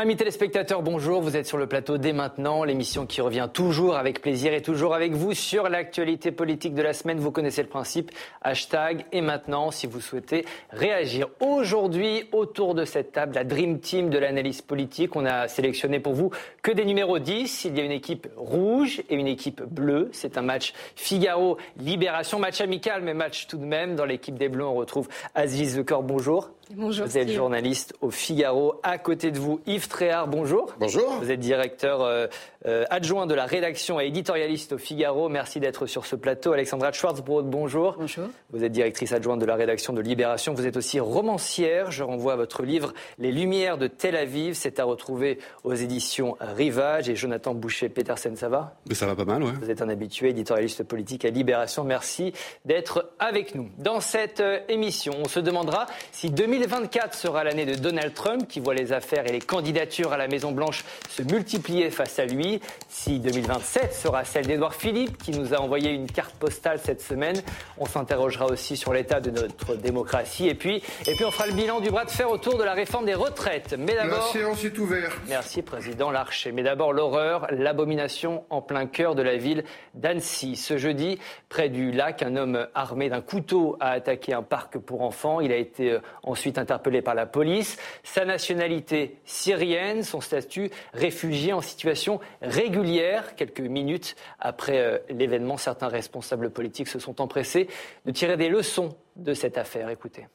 Amis téléspectateurs, bonjour. Vous êtes sur le plateau dès maintenant, l'émission qui revient toujours avec plaisir et toujours avec vous sur l'actualité politique de la semaine. Vous connaissez le principe. Hashtag et maintenant si vous souhaitez réagir. Aujourd'hui, autour de cette table, la Dream Team de l'analyse politique. On a sélectionné pour vous que des numéros 10. Il y a une équipe rouge et une équipe bleue. C'est un match Figaro-Libération. Match amical, mais match tout de même. Dans l'équipe des Bleus, on retrouve Aziz Lecor. Bonjour. Bonjour. Vous êtes journaliste au Figaro. À côté de vous, Yves Tréhard, bonjour. Bonjour. Vous êtes directeur euh, euh, adjoint de la rédaction et éditorialiste au Figaro. Merci d'être sur ce plateau. Alexandra Schwarzbrod, bonjour. Bonjour. Vous êtes directrice adjointe de la rédaction de Libération. Vous êtes aussi romancière. Je renvoie à votre livre Les Lumières de Tel Aviv. C'est à retrouver aux éditions Rivage. Et Jonathan Boucher-Petersen, ça va? Ça va pas mal, ouais. Vous êtes un habitué, éditorialiste politique à Libération. Merci d'être avec nous. Dans cette euh, émission, on se demandera si 2024 sera l'année de Donald Trump, qui voit les affaires et les candidatures à la Maison-Blanche se multiplier face à lui. Si 2027 sera celle d'Edouard Philippe, qui nous a envoyé une carte postale cette semaine. On s'interrogera aussi sur l'état de notre démocratie. Et puis, et puis, on fera le bilan du bras de fer autour de la réforme des retraites. Mais La d'abord. séance est ouverte. Merci, Président Larcher. Mais d'abord, l'horreur, l'abomination en plein cœur de la ville d'Annecy. Ce jeudi, près du lac, un homme armé d'un couteau a attaqué un parc pour enfants. Il a été euh, ensuite interpellé par la police. Sa nationalité syrienne, son statut réfugié en situation régulière. Quelques minutes après euh, l'événement, certains responsables politiques se sont empressés de tirer des leçons de cette affaire. Écoutez.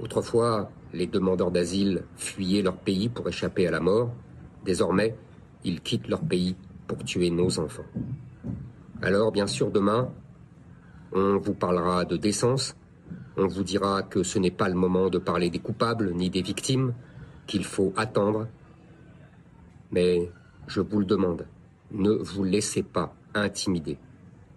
Autrefois, les demandeurs d'asile fuyaient leur pays pour échapper à la mort. Désormais, ils quittent leur pays pour tuer nos enfants. Alors, bien sûr, demain, on vous parlera de décence. On vous dira que ce n'est pas le moment de parler des coupables ni des victimes, qu'il faut attendre. Mais je vous le demande, ne vous laissez pas intimider.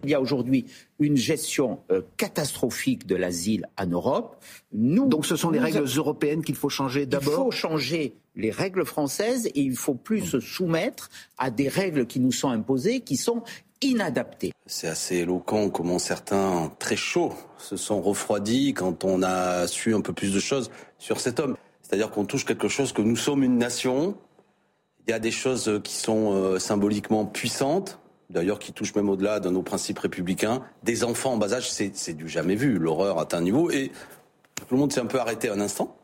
Il y a aujourd'hui une gestion euh, catastrophique de l'asile en Europe. Nous, Donc ce sont les règles a- européennes qu'il faut changer Il d'abord faut changer les règles françaises et il faut plus se soumettre à des règles qui nous sont imposées, qui sont inadaptées. C'est assez éloquent comment certains, très chauds, se sont refroidis quand on a su un peu plus de choses sur cet homme. C'est-à-dire qu'on touche quelque chose que nous sommes une nation. Il y a des choses qui sont euh, symboliquement puissantes, d'ailleurs qui touchent même au-delà de nos principes républicains. Des enfants en bas âge, c'est du jamais vu. L'horreur atteint un niveau et tout le monde s'est un peu arrêté un instant.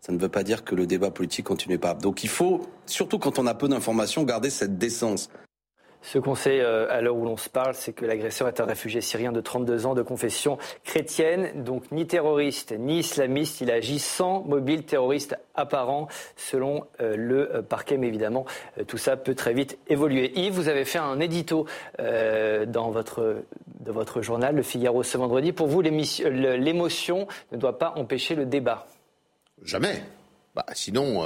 Ça ne veut pas dire que le débat politique continue pas. Donc il faut, surtout quand on a peu d'informations, garder cette décence. Ce qu'on sait euh, à l'heure où l'on se parle, c'est que l'agresseur est un réfugié syrien de 32 ans de confession chrétienne, donc ni terroriste ni islamiste. Il agit sans mobile terroriste apparent, selon euh, le euh, parquet. Mais évidemment, tout ça peut très vite évoluer. Yves, vous avez fait un édito dans votre, journal, Le Figaro, ce vendredi. Pour vous, l'émotion ne doit pas empêcher le débat. Jamais. Bah, sinon.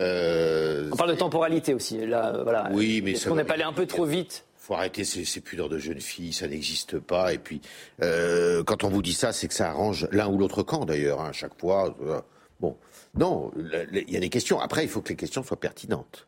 Euh, On parle de temporalité aussi. Là, euh, voilà. Oui, mais Est-ce ça qu'on va- n'est pas allé un peu trop vite faut arrêter ces, ces pudeurs de jeunes filles, ça n'existe pas. Et puis, euh, quand on vous dit ça, c'est que ça arrange l'un ou l'autre camp, d'ailleurs, hein, à chaque fois. Bon, non, il y a des questions. Après, il faut que les questions soient pertinentes.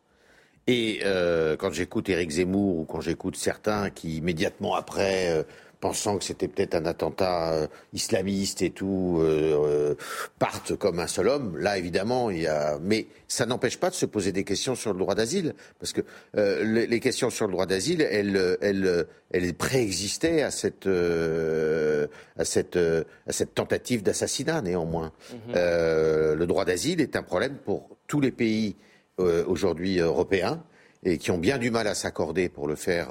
Et euh, quand j'écoute Éric Zemmour ou quand j'écoute certains qui immédiatement après, euh, pensant que c'était peut-être un attentat euh, islamiste et tout, euh, euh, partent comme un seul homme, là évidemment, il y a. Mais ça n'empêche pas de se poser des questions sur le droit d'asile, parce que euh, les, les questions sur le droit d'asile, elles, elles, elles préexistaient à cette, euh, à cette, à cette tentative d'assassinat néanmoins. Euh, le droit d'asile est un problème pour tous les pays euh, aujourd'hui européens et qui ont bien du mal à s'accorder pour le faire,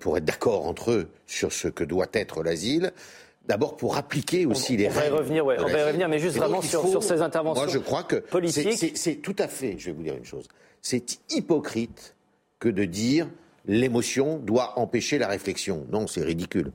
pour être d'accord entre eux sur ce que doit être l'asile. D'abord pour appliquer aussi les on va y règles. revenir, ouais, de on va y revenir, mais juste Et vraiment sur- faut- sur ces interventions Moi, je crois que c'est tout à fait. Je vais vous dire une chose. C'est hypocrite que de dire l'émotion doit empêcher la réflexion. Non, c'est ridicule.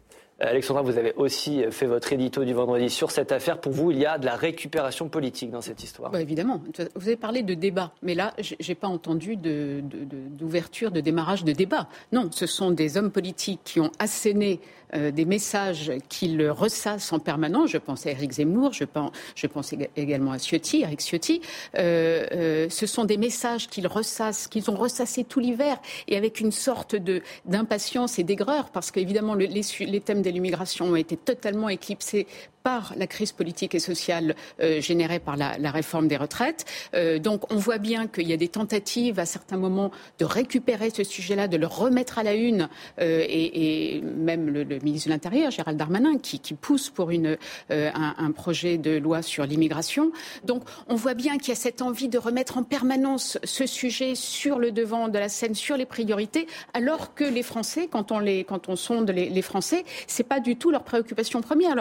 Alexandra, vous avez aussi fait votre édito du vendredi sur cette affaire. Pour vous, il y a de la récupération politique dans cette histoire. Bah, évidemment. Vous avez parlé de débat, mais là, j'ai j'ai pas entendu d'ouverture, de, démarrage de débat. Non, ce sont des hommes politiques qui ont asséné euh, des messages qu'ils ressassent en permanence. Je pense à Éric Zemmour, je pense, je pense éga- également à Ciotti, Eric Ciotti. Euh, euh, ce sont des messages qu'ils ressassent, qu'ils ont ressassés tout l'hiver, et avec une sorte de d'impatience et d'aigreur, parce qu'évidemment, les thèmes de l'immigration ont été totalement éclipsés par la crise politique et sociale euh, générée par la, réforme des retraites. Euh, donc on voit bien qu'il y a des tentatives à certains moments de récupérer ce sujet-là, de le remettre à la une, euh, et, même le, ministre de l'Intérieur, Gérald Darmanin, qui, pousse pour un, projet de loi sur l'immigration. Donc on voit bien qu'il y a cette envie de remettre en permanence ce sujet sur le devant de la scène, sur les priorités, alors que les Français, quand on, sonde les, les Français, c'est pas du tout. Leur préoccupation première,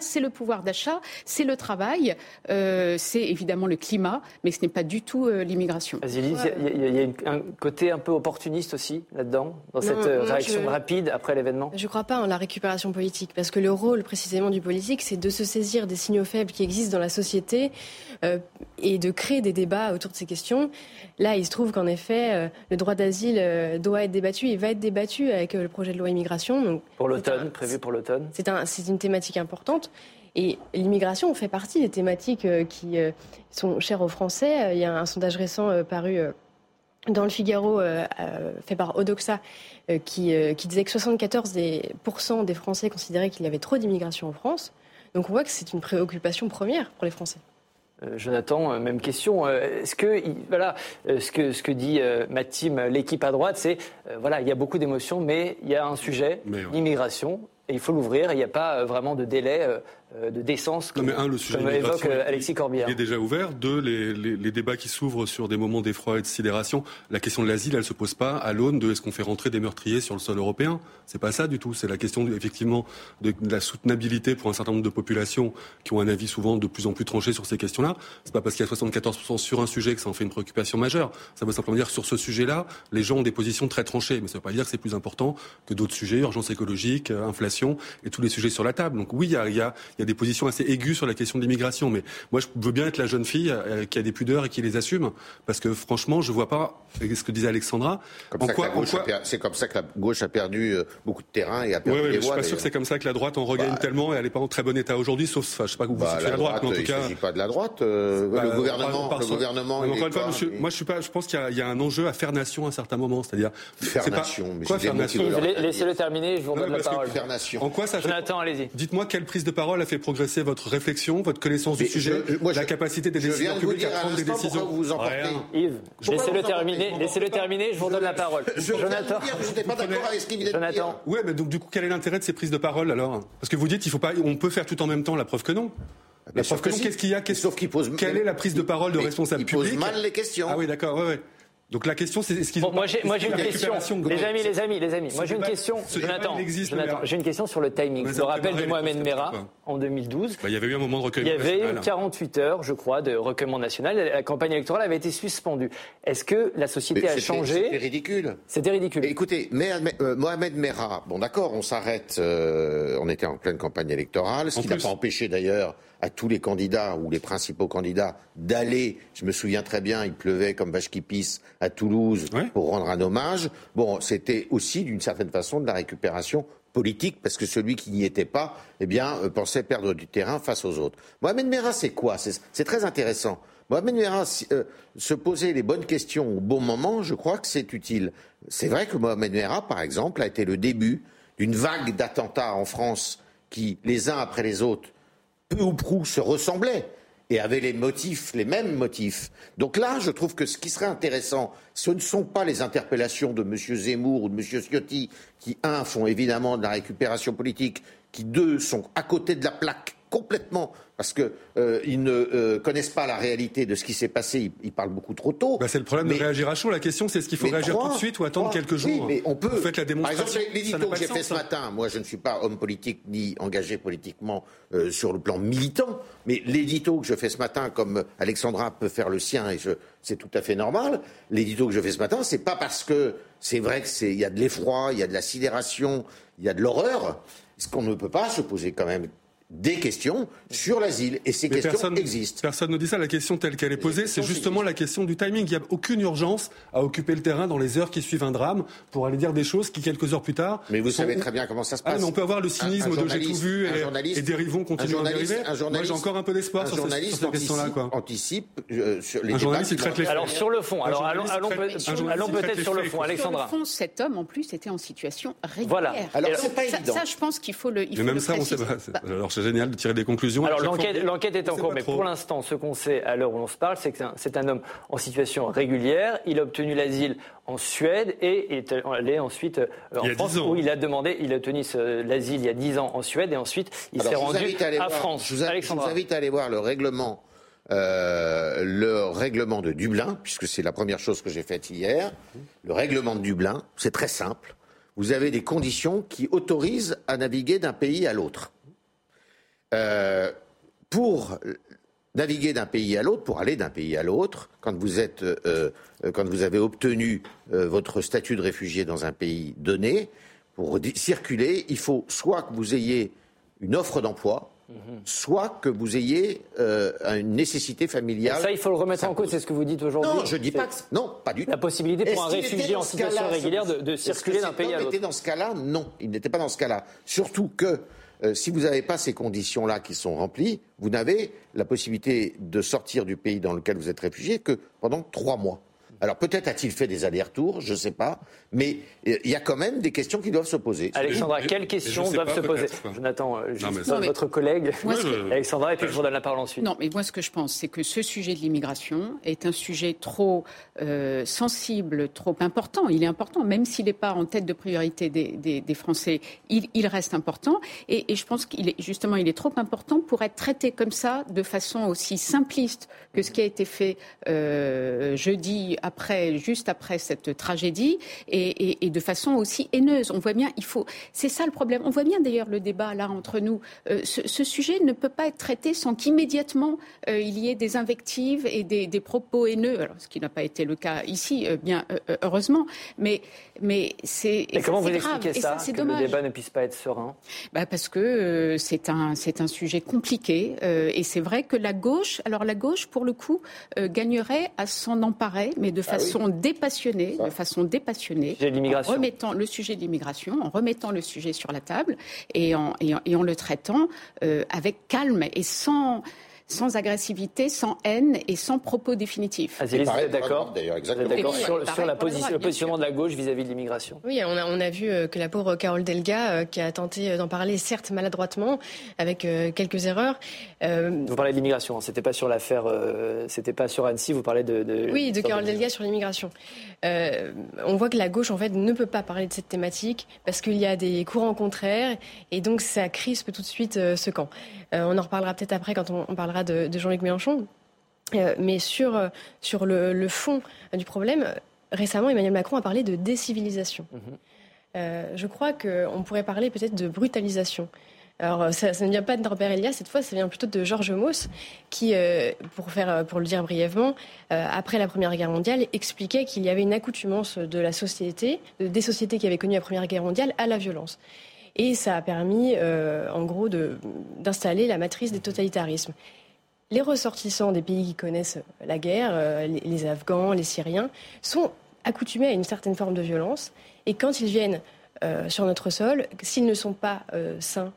c'est le pouvoir d'achat, c'est le travail, euh, c'est évidemment le climat, mais ce n'est pas du tout euh, l'immigration. il y, a, un côté un peu opportuniste aussi là-dedans, dans cette euh, réaction rapide après l'événement? Je ne crois pas en la récupération politique, parce que le rôle précisément du politique, c'est de se saisir des signaux faibles qui existent dans la société et de créer des débats autour de ces questions. Là, il se trouve qu'en effet, le droit d'asile doit être débattu et va être débattu avec le projet de loi immigration. pour l'automne, prévu pour l'automne? C'est une thématique importante. Et l'immigration fait partie des thématiques euh, qui euh, sont chères aux Français. Euh, il y a un sondage récent paru dans le Figaro, fait par Odoxa, qui, disait que 74% des Français considéraient qu'il y avait trop d'immigration en France. Donc on voit que c'est une préoccupation première pour les Français. Jonathan, même question. Est-ce que voilà, ce que ce que dit ma team, l'équipe à droite, c'est voilà, il y a beaucoup d'émotions, mais il y a un sujet, l'immigration, et il faut l'ouvrir. Il n'y a pas vraiment de délai euh, de décence, comme, un, le sujet évoque euh, Alexis Corbière. Il est déjà ouvert. Deux, les, les, débats qui s'ouvrent sur des moments d'effroi et de sidération. La question de l'asile, elle se pose pas à l'aune de est-ce qu'on fait rentrer des meurtriers sur le sol européen? C'est pas ça du tout. C'est la question effectivement de, la soutenabilité pour un certain nombre de populations qui ont un avis souvent de plus en plus tranché sur ces questions-là. C'est pas parce qu'il y a 74% sur un sujet que ça en fait une préoccupation majeure. Ça veut simplement dire que sur ce sujet-là, les gens ont des positions très tranchées. Mais ça veut pas dire que c'est plus important que d'autres sujets, urgence écologique, euh, inflation et tous les sujets sur la table. Donc oui, il y a, y a il y a des positions assez aiguës sur la question de l'immigration. Mais moi, je veux bien être la jeune fille euh, qui a des pudeurs et qui les assume. Parce que franchement, je vois pas ce que disait Alexandra. C'est comme ça que la gauche a perdu euh, beaucoup de terrain et a perdu ouais, Je suis pas sûr que c'est comme ça que la droite en regagne bah, tellement et elle n'est pas en très bon état aujourd'hui, sauf, enfin, je sais pas où vous bah, situez la droite, mais en tout cas. Il s'agit pas de la droite. Euh, bah, le gouvernement, le gouvernement. encore une fois, monsieur, moi, je suis pas. Je pense qu'il y, a un enjeu à faire nation à un certain moment, c'est-à-dire. Faire nation. Quoi faire nation? Laissez-le terminer. Je vous redonne la parole. En quoi ça Jonathan, allez-y. Dites-moi quelle prise de parole a fait progresser votre réflexion, votre connaissance du sujet, la capacité des décideurs publics à prendre des décisions. Vous en Yves, laissez-le terminer. Laissez-le terminer. Je vous redonne la parole. Jonathan. Je n'étais pas d'accord avec ce qu'il vient de dire. Oui, mais donc du coup, quel est l'intérêt de ces prises de parole alors? Parce que vous dites, il faut pas, on peut faire tout en même temps. La preuve que non. La preuve que non. Qu'est-ce qu'il y a? Sauf qu'il pose. Quelle est la prise de parole de responsable public Il pose mal les questions. Ah oui, d'accord. Ouais, ouais. Donc la question, c'est est-ce qu'ils bon, Moi, j'ai une question. Les amis, les amis, les amis. Moi, j'ai une question. Jonathan, j'ai une question sur le timing. Le rappel de Mohamed Merah en 2012. Bah, il y avait eu un moment de recueillement. Il y avait eu 48 heures, je crois, de recueillement national. La campagne électorale avait été suspendue. Est-ce que la société a changé C'était ridicule. C'était ridicule. Écoutez, euh, Mohamed Merah, bon d'accord, on s'arrête. Euh, on était en pleine campagne électorale, ce qui n'a pas empêché d'ailleurs à tous les candidats ou les principaux candidats d'aller. Je me souviens très bien, il pleuvait comme vache qui pisse à Toulouse pour rendre un hommage. Bon, c'était aussi d'une certaine façon de la récupération politique parce que celui qui n'y était pas, eh bien, euh, pensait perdre du terrain face aux autres. Mohamed Merah, c'est quoi? C'est très intéressant. Mohamed Merah, euh, se poser les bonnes questions au bon moment, je crois que c'est utile. C'est vrai que Mohamed Merah, par exemple, a été le début d'une vague d'attentats en France qui, les uns après les autres, peu ou prou se ressemblaient et avaient les motifs, les mêmes motifs. Donc là, je trouve que ce qui serait intéressant, ce ne sont pas les interpellations de M. Zemmour ou de M. Ciotti, qui, un, font évidemment de la récupération politique, qui, deux, sont à côté de la plaque complètement parce qu'ils euh, ne euh, connaissent pas la réalité de ce qui s'est passé, ils, parlent beaucoup trop tôt. Bah, c'est le problème de réagir à chaud. La question, c'est est-ce qu'il faut réagir tout de suite ou attendre quelques jours oui, mais on peut. Vous faites la démonstration. Par exemple, l'édito que j'ai fait ce matin, moi je ne suis pas homme politique ni engagé politiquement euh, sur le plan militant, mais l'édito que je fais ce matin, comme Alexandra peut faire le sien, et c'est tout à fait normal, l'édito que je fais ce matin, c'est pas parce que c'est vrai qu'il y a de l'effroi, il y a de la sidération, il y a de l'horreur, ce qu'on ne peut pas se poser quand même des questions sur l'asile. Et ces questions personne, existent. Personne ne dit ça. La question telle qu'elle est posée, c'est justement la question du timing. Il n'y a aucune urgence à occuper le terrain dans les heures qui suivent un drame pour aller dire des choses qui, quelques heures plus tard. Mais vous savez très bien comment ça se ah, passe. on peut avoir le cynisme de j'ai tout vu et, et dérivons continuent à dériver. Moi, j'ai encore un peu d'espoir sur, cette question-là. anticipe euh, sur les un journaliste, traite les Alors, sur le fond, alors allons, peut-être sur le fond, Alexandra. Sur le fond, cet homme, en plus, était en situation régulière. Voilà. Alors, c'est pas évident. Ça, je pense qu'il faut le. Mais même ça, on sait pas. C'est génial de tirer des conclusions. Alors l'enquête est en cours, mais pour l'instant, ce qu'on sait à l'heure où l'on se parle, c'est que c'est un, homme en situation régulière. Il a obtenu l'asile en Suède et est allé ensuite euh, en France où il a demandé, il a obtenu l'asile il y a 10 ans en Suède et ensuite il s'est rendu à, France. Je vous, invite à aller voir le règlement, euh, le règlement de Dublin, puisque c'est la première chose que j'ai faite hier. Le règlement de Dublin, c'est très simple. Vous avez des conditions qui autorisent à naviguer d'un pays à l'autre. Euh, pour naviguer d'un pays à l'autre, pour aller d'un pays à l'autre, quand vous êtes, euh, quand vous avez obtenu votre statut de réfugié dans un pays donné, pour circuler, il faut soit que vous ayez une offre d'emploi, soit que vous ayez euh, une nécessité familiale. ça, il faut le remettre en cause, c'est ce que vous dites aujourd'hui Non, je dis pas que, non, pas du tout. La possibilité pour un réfugié en situation régulière de, circuler d'un pays à l'autre. dans ce cas-là? Non, il n'était pas dans ce cas-là. Surtout que euh, si vous n'avez pas ces conditions-là qui sont remplies, vous n'avez la possibilité de sortir du pays dans lequel vous êtes réfugié que pendant trois mois. Alors peut-être a-t-il fait des allers-retours, je ne sais pas, mais euh, il y a quand même des questions qui doivent se poser. Alexandra, quelles questions doivent se poser Jonathan, euh, votre collègue, Alexandra, et puis je vous donne la parole ensuite. Non, mais moi ce que je pense, c'est que ce sujet de l'immigration est un sujet trop euh, sensible, trop important. Il est important, même s'il n'est pas en tête de priorité des, Français, il, reste important. Et, je pense qu'il est justement, il est trop important pour être traité comme ça, de façon aussi simpliste que ce qui a été fait jeudi après, juste après cette tragédie et, de façon aussi haineuse. On voit bien, il faut. C'est ça le problème. On voit bien d'ailleurs le débat là entre nous. Euh, ce, sujet ne peut pas être traité sans qu'immédiatement euh, il y ait des invectives et des, propos haineux. Alors, ce qui n'a pas été le cas ici, euh, bien heureusement, mais mais c'est. comment vous expliquez ça, ça que le débat ne puisse pas être serein? Bah parce que c'est un c'est un sujet compliqué et c'est vrai que la gauche, alors la gauche pour le coup gagnerait à s'en emparer, mais de ah façon dépassionnée, de façon dépassionnée, en remettant le sujet de l'immigration, en remettant le sujet sur la table et en, et en, le traitant euh, avec calme et sans sans agressivité, sans haine et sans propos définitifs. vous êtes d'accord sur, sur la position, le positionnement de la gauche vis-à-vis de l'immigration? Oui, on a, on a, vu euh, que la pauvre Carole Delga, euh, qui a tenté euh, d'en parler, certes maladroitement, avec quelques erreurs. Vous parlez de l'immigration, hein, c'était pas sur l'affaire, c'était pas sur Annecy, vous parlez de... oui, de Carole Delga sur l'immigration. on voit que la gauche, en fait, ne peut pas parler de cette thématique parce qu'il y a des courants contraires et donc ça crispe tout de suite ce camp. on en reparlera peut-être après quand on parlera de, Jean-Luc Mélenchon. Euh, mais sur, euh, sur le, fond du problème, récemment, Emmanuel Macron a parlé de décivilisation. Mhm. Euh, je crois qu'on pourrait parler peut-être de brutalisation. Alors, ça, ne vient pas de Norbert Elias, cette fois, ça vient plutôt de Georges Mauss, qui, pour, faire, pour le dire brièvement, après la Première Guerre mondiale, expliquait qu'il y avait une accoutumance de la société, des sociétés qui avaient connu la Première Guerre mondiale, à la violence. Et ça a permis, en gros, d'installer la matrice des totalitarismes les ressortissants des pays qui connaissent la guerre, euh, les, Afghans, les Syriens, sont accoutumés à une certaine forme de violence. Et quand ils viennent euh, sur notre sol, s'ils ne sont pas euh, sains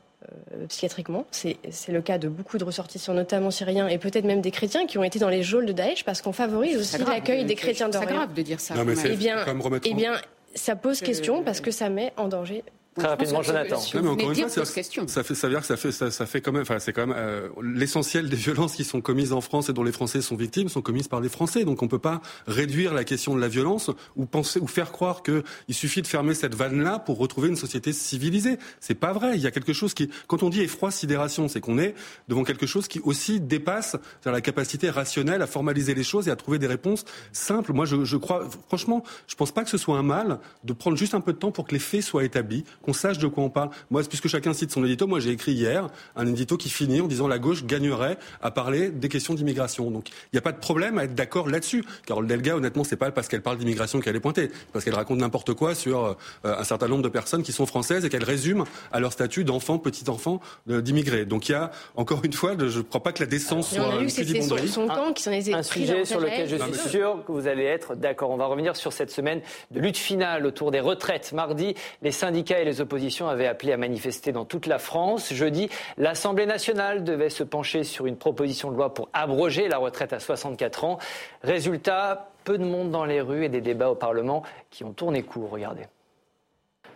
psychiatriquement, c'est le cas de beaucoup de ressortissants, notamment syriens, et peut-être même des chrétiens qui ont été dans les geôles de Daesh, parce qu'on favorise aussi l'accueil des chrétiens d'Orient. C'est grave de dire ça. eh bien, eh bien, ça pose question parce que ça met en danger Très rapidement, Jonathan. mais encore une fois, ça, fait, ça veut dire que ça fait, ça, ça fait quand même, enfin, c'est quand même euh, l'essentiel des violences qui sont commises en France et dont les Français sont victimes sont commises par les Français. Donc, on peut pas réduire la question de la violence ou penser ou faire croire qu'il suffit de fermer cette vanne-là pour retrouver une société civilisée. C'est pas vrai. Il y a quelque chose qui, quand on dit effroi, sidération, c'est qu'on est devant quelque chose qui aussi dépasse la capacité rationnelle à formaliser les choses et à trouver des réponses simples. Moi, je, je crois, franchement, je pense pas que ce soit un mal de prendre juste un peu de temps pour que les faits soient établis qu'on sache de quoi on parle. Moi, puisque chacun cite son édito, moi j'ai écrit hier un édito qui finit en disant la gauche gagnerait à parler des questions d'immigration. Donc il n'y a pas de problème à être d'accord là-dessus. Carole Delga, honnêtement, c'est pas parce qu'elle parle d'immigration qu'elle est pointée, parce qu'elle raconte n'importe quoi sur euh, un certain nombre de personnes qui sont françaises et qu'elle résume à leur statut d'enfant, petit-enfant d'immigrés. Donc il y a, encore une fois, je ne crois pas que la décence soit une plus Son, camp qui s'en est un sujet sur lequel je suis sûr que vous allez être d'accord. On va revenir sur cette semaine de lutte finale autour des retraites. Mardi, les syndicats et les oppositions avait appelé à manifester dans toute la France. Jeudi, l'Assemblée nationale devait se pencher sur une proposition de loi pour abroger la retraite à 64 ans. Résultat, peu de monde dans les rues et des débats au Parlement qui ont tourné court. Regardez.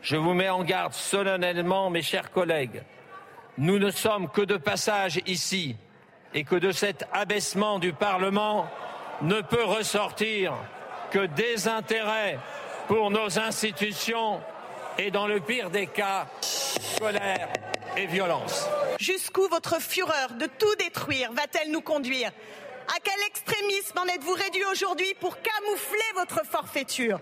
Je vous mets en garde solennellement, mes chers collègues. nous ne sommes que de passage ici et que de cet abaissement du Parlement ne peut ressortir que désintérêt pour nos institutions et dans le pire des cas, colère et violence. Jusqu'où votre fureur de tout détruire va-t-elle nous conduire? À quel extrémisme en êtes-vous réduit aujourd'hui pour camoufler votre forfaiture?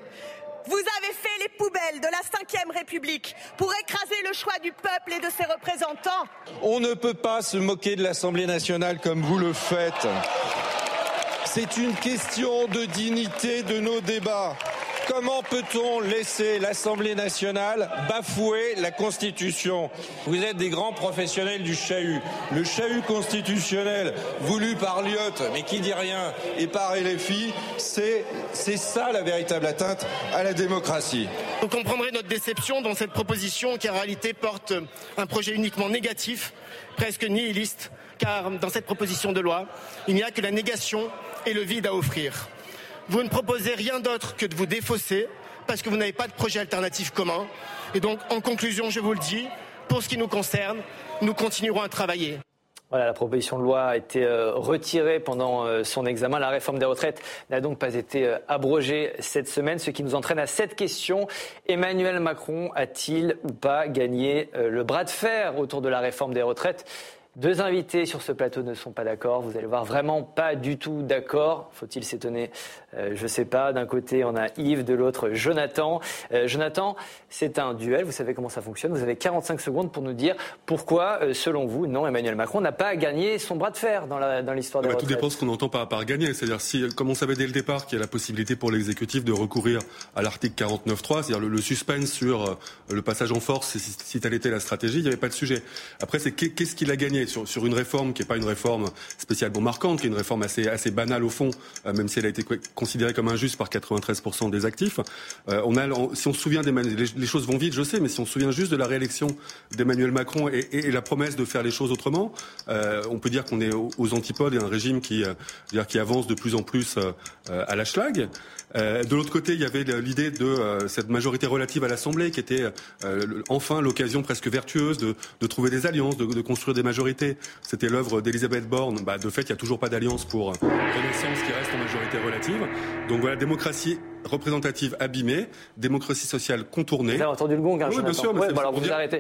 Vous avez fait les poubelles de la Ve République pour écraser le choix du peuple et de ses représentants. On ne peut pas se moquer de l'Assemblée nationale comme vous le faites. C'est une question de dignité de nos débats. Comment peut-on laisser l'Assemblée nationale bafouer la Constitution? Vous êtes des grands professionnels du chahut. Le chahut constitutionnel voulu par Lyotte, mais qui dit rien, et par LFI, c'est ça la véritable atteinte à la démocratie. Vous comprendrez notre déception dans cette proposition qui en réalité porte un projet uniquement négatif, presque nihiliste, car dans cette proposition de loi, il n'y a que la négation et le vide à offrir. Vous ne proposez rien d'autre que de vous défausser parce que vous n'avez pas de projet alternatif commun. Et donc, en conclusion, je vous le dis, pour ce qui nous concerne, nous continuerons à travailler. Voilà, la proposition de loi a été euh, retirée pendant euh, son examen. La réforme des retraites n'a donc pas été euh, abrogée cette semaine, ce qui nous entraîne à cette question. Emmanuel Macron a-t-il ou pas gagné le bras de fer autour de la réforme des retraites? Deux invités sur ce plateau ne sont pas d'accord. Vous allez voir vraiment pas du tout d'accord. Faut-il s'étonner? Euh, Je ne sais pas. D'un côté, on a Yves, de l'autre, Jonathan. Euh, Jonathan, c'est un duel. Vous savez comment ça fonctionne. Vous avez 45 secondes pour nous dire pourquoi, euh, selon vous, non, Emmanuel Macron n'a pas gagné son bras de fer dans l'histoire dans des ah bah, Tout dépend ce qu'on entend par, par gagner. C'est-à-dire, si, comme on savait dès le départ qu'il y a la possibilité pour l'exécutif de recourir à l'article 49.3, c'est-à-dire le, suspense sur le passage en force, si, si telle était la stratégie, il n'y avait pas de sujet. Après, c'est qu'est-ce qu'il a gagné? Sur, une réforme qui n'est pas une réforme spécialement marquante, qui est une réforme assez, banale au fond, euh, même si elle a été considérée comme injuste par 93% des actifs. Euh, on a, si on se souvient les, les, choses vont vite, je sais, mais si on se souvient juste de la réélection d'Emmanuel Macron et, la promesse de faire les choses autrement, euh, on peut dire qu'on est aux, antipodes et un régime qui, qui avance de plus en plus à la schlag. De l'autre côté, il y avait l'idée de cette majorité relative à l'Assemblée, qui était enfin l'occasion presque vertueuse de, trouver des alliances, de, construire des majorités. C'était l'œuvre d'Elisabeth Borne. Bah, de fait, il n'y a toujours pas d'alliance pour Renaissance qui reste en majorité relative. Donc voilà, démocratie représentative abîmée, démocratie sociale contournée. Vous avez entendu le gong, hein, Oui, bien sûr, mais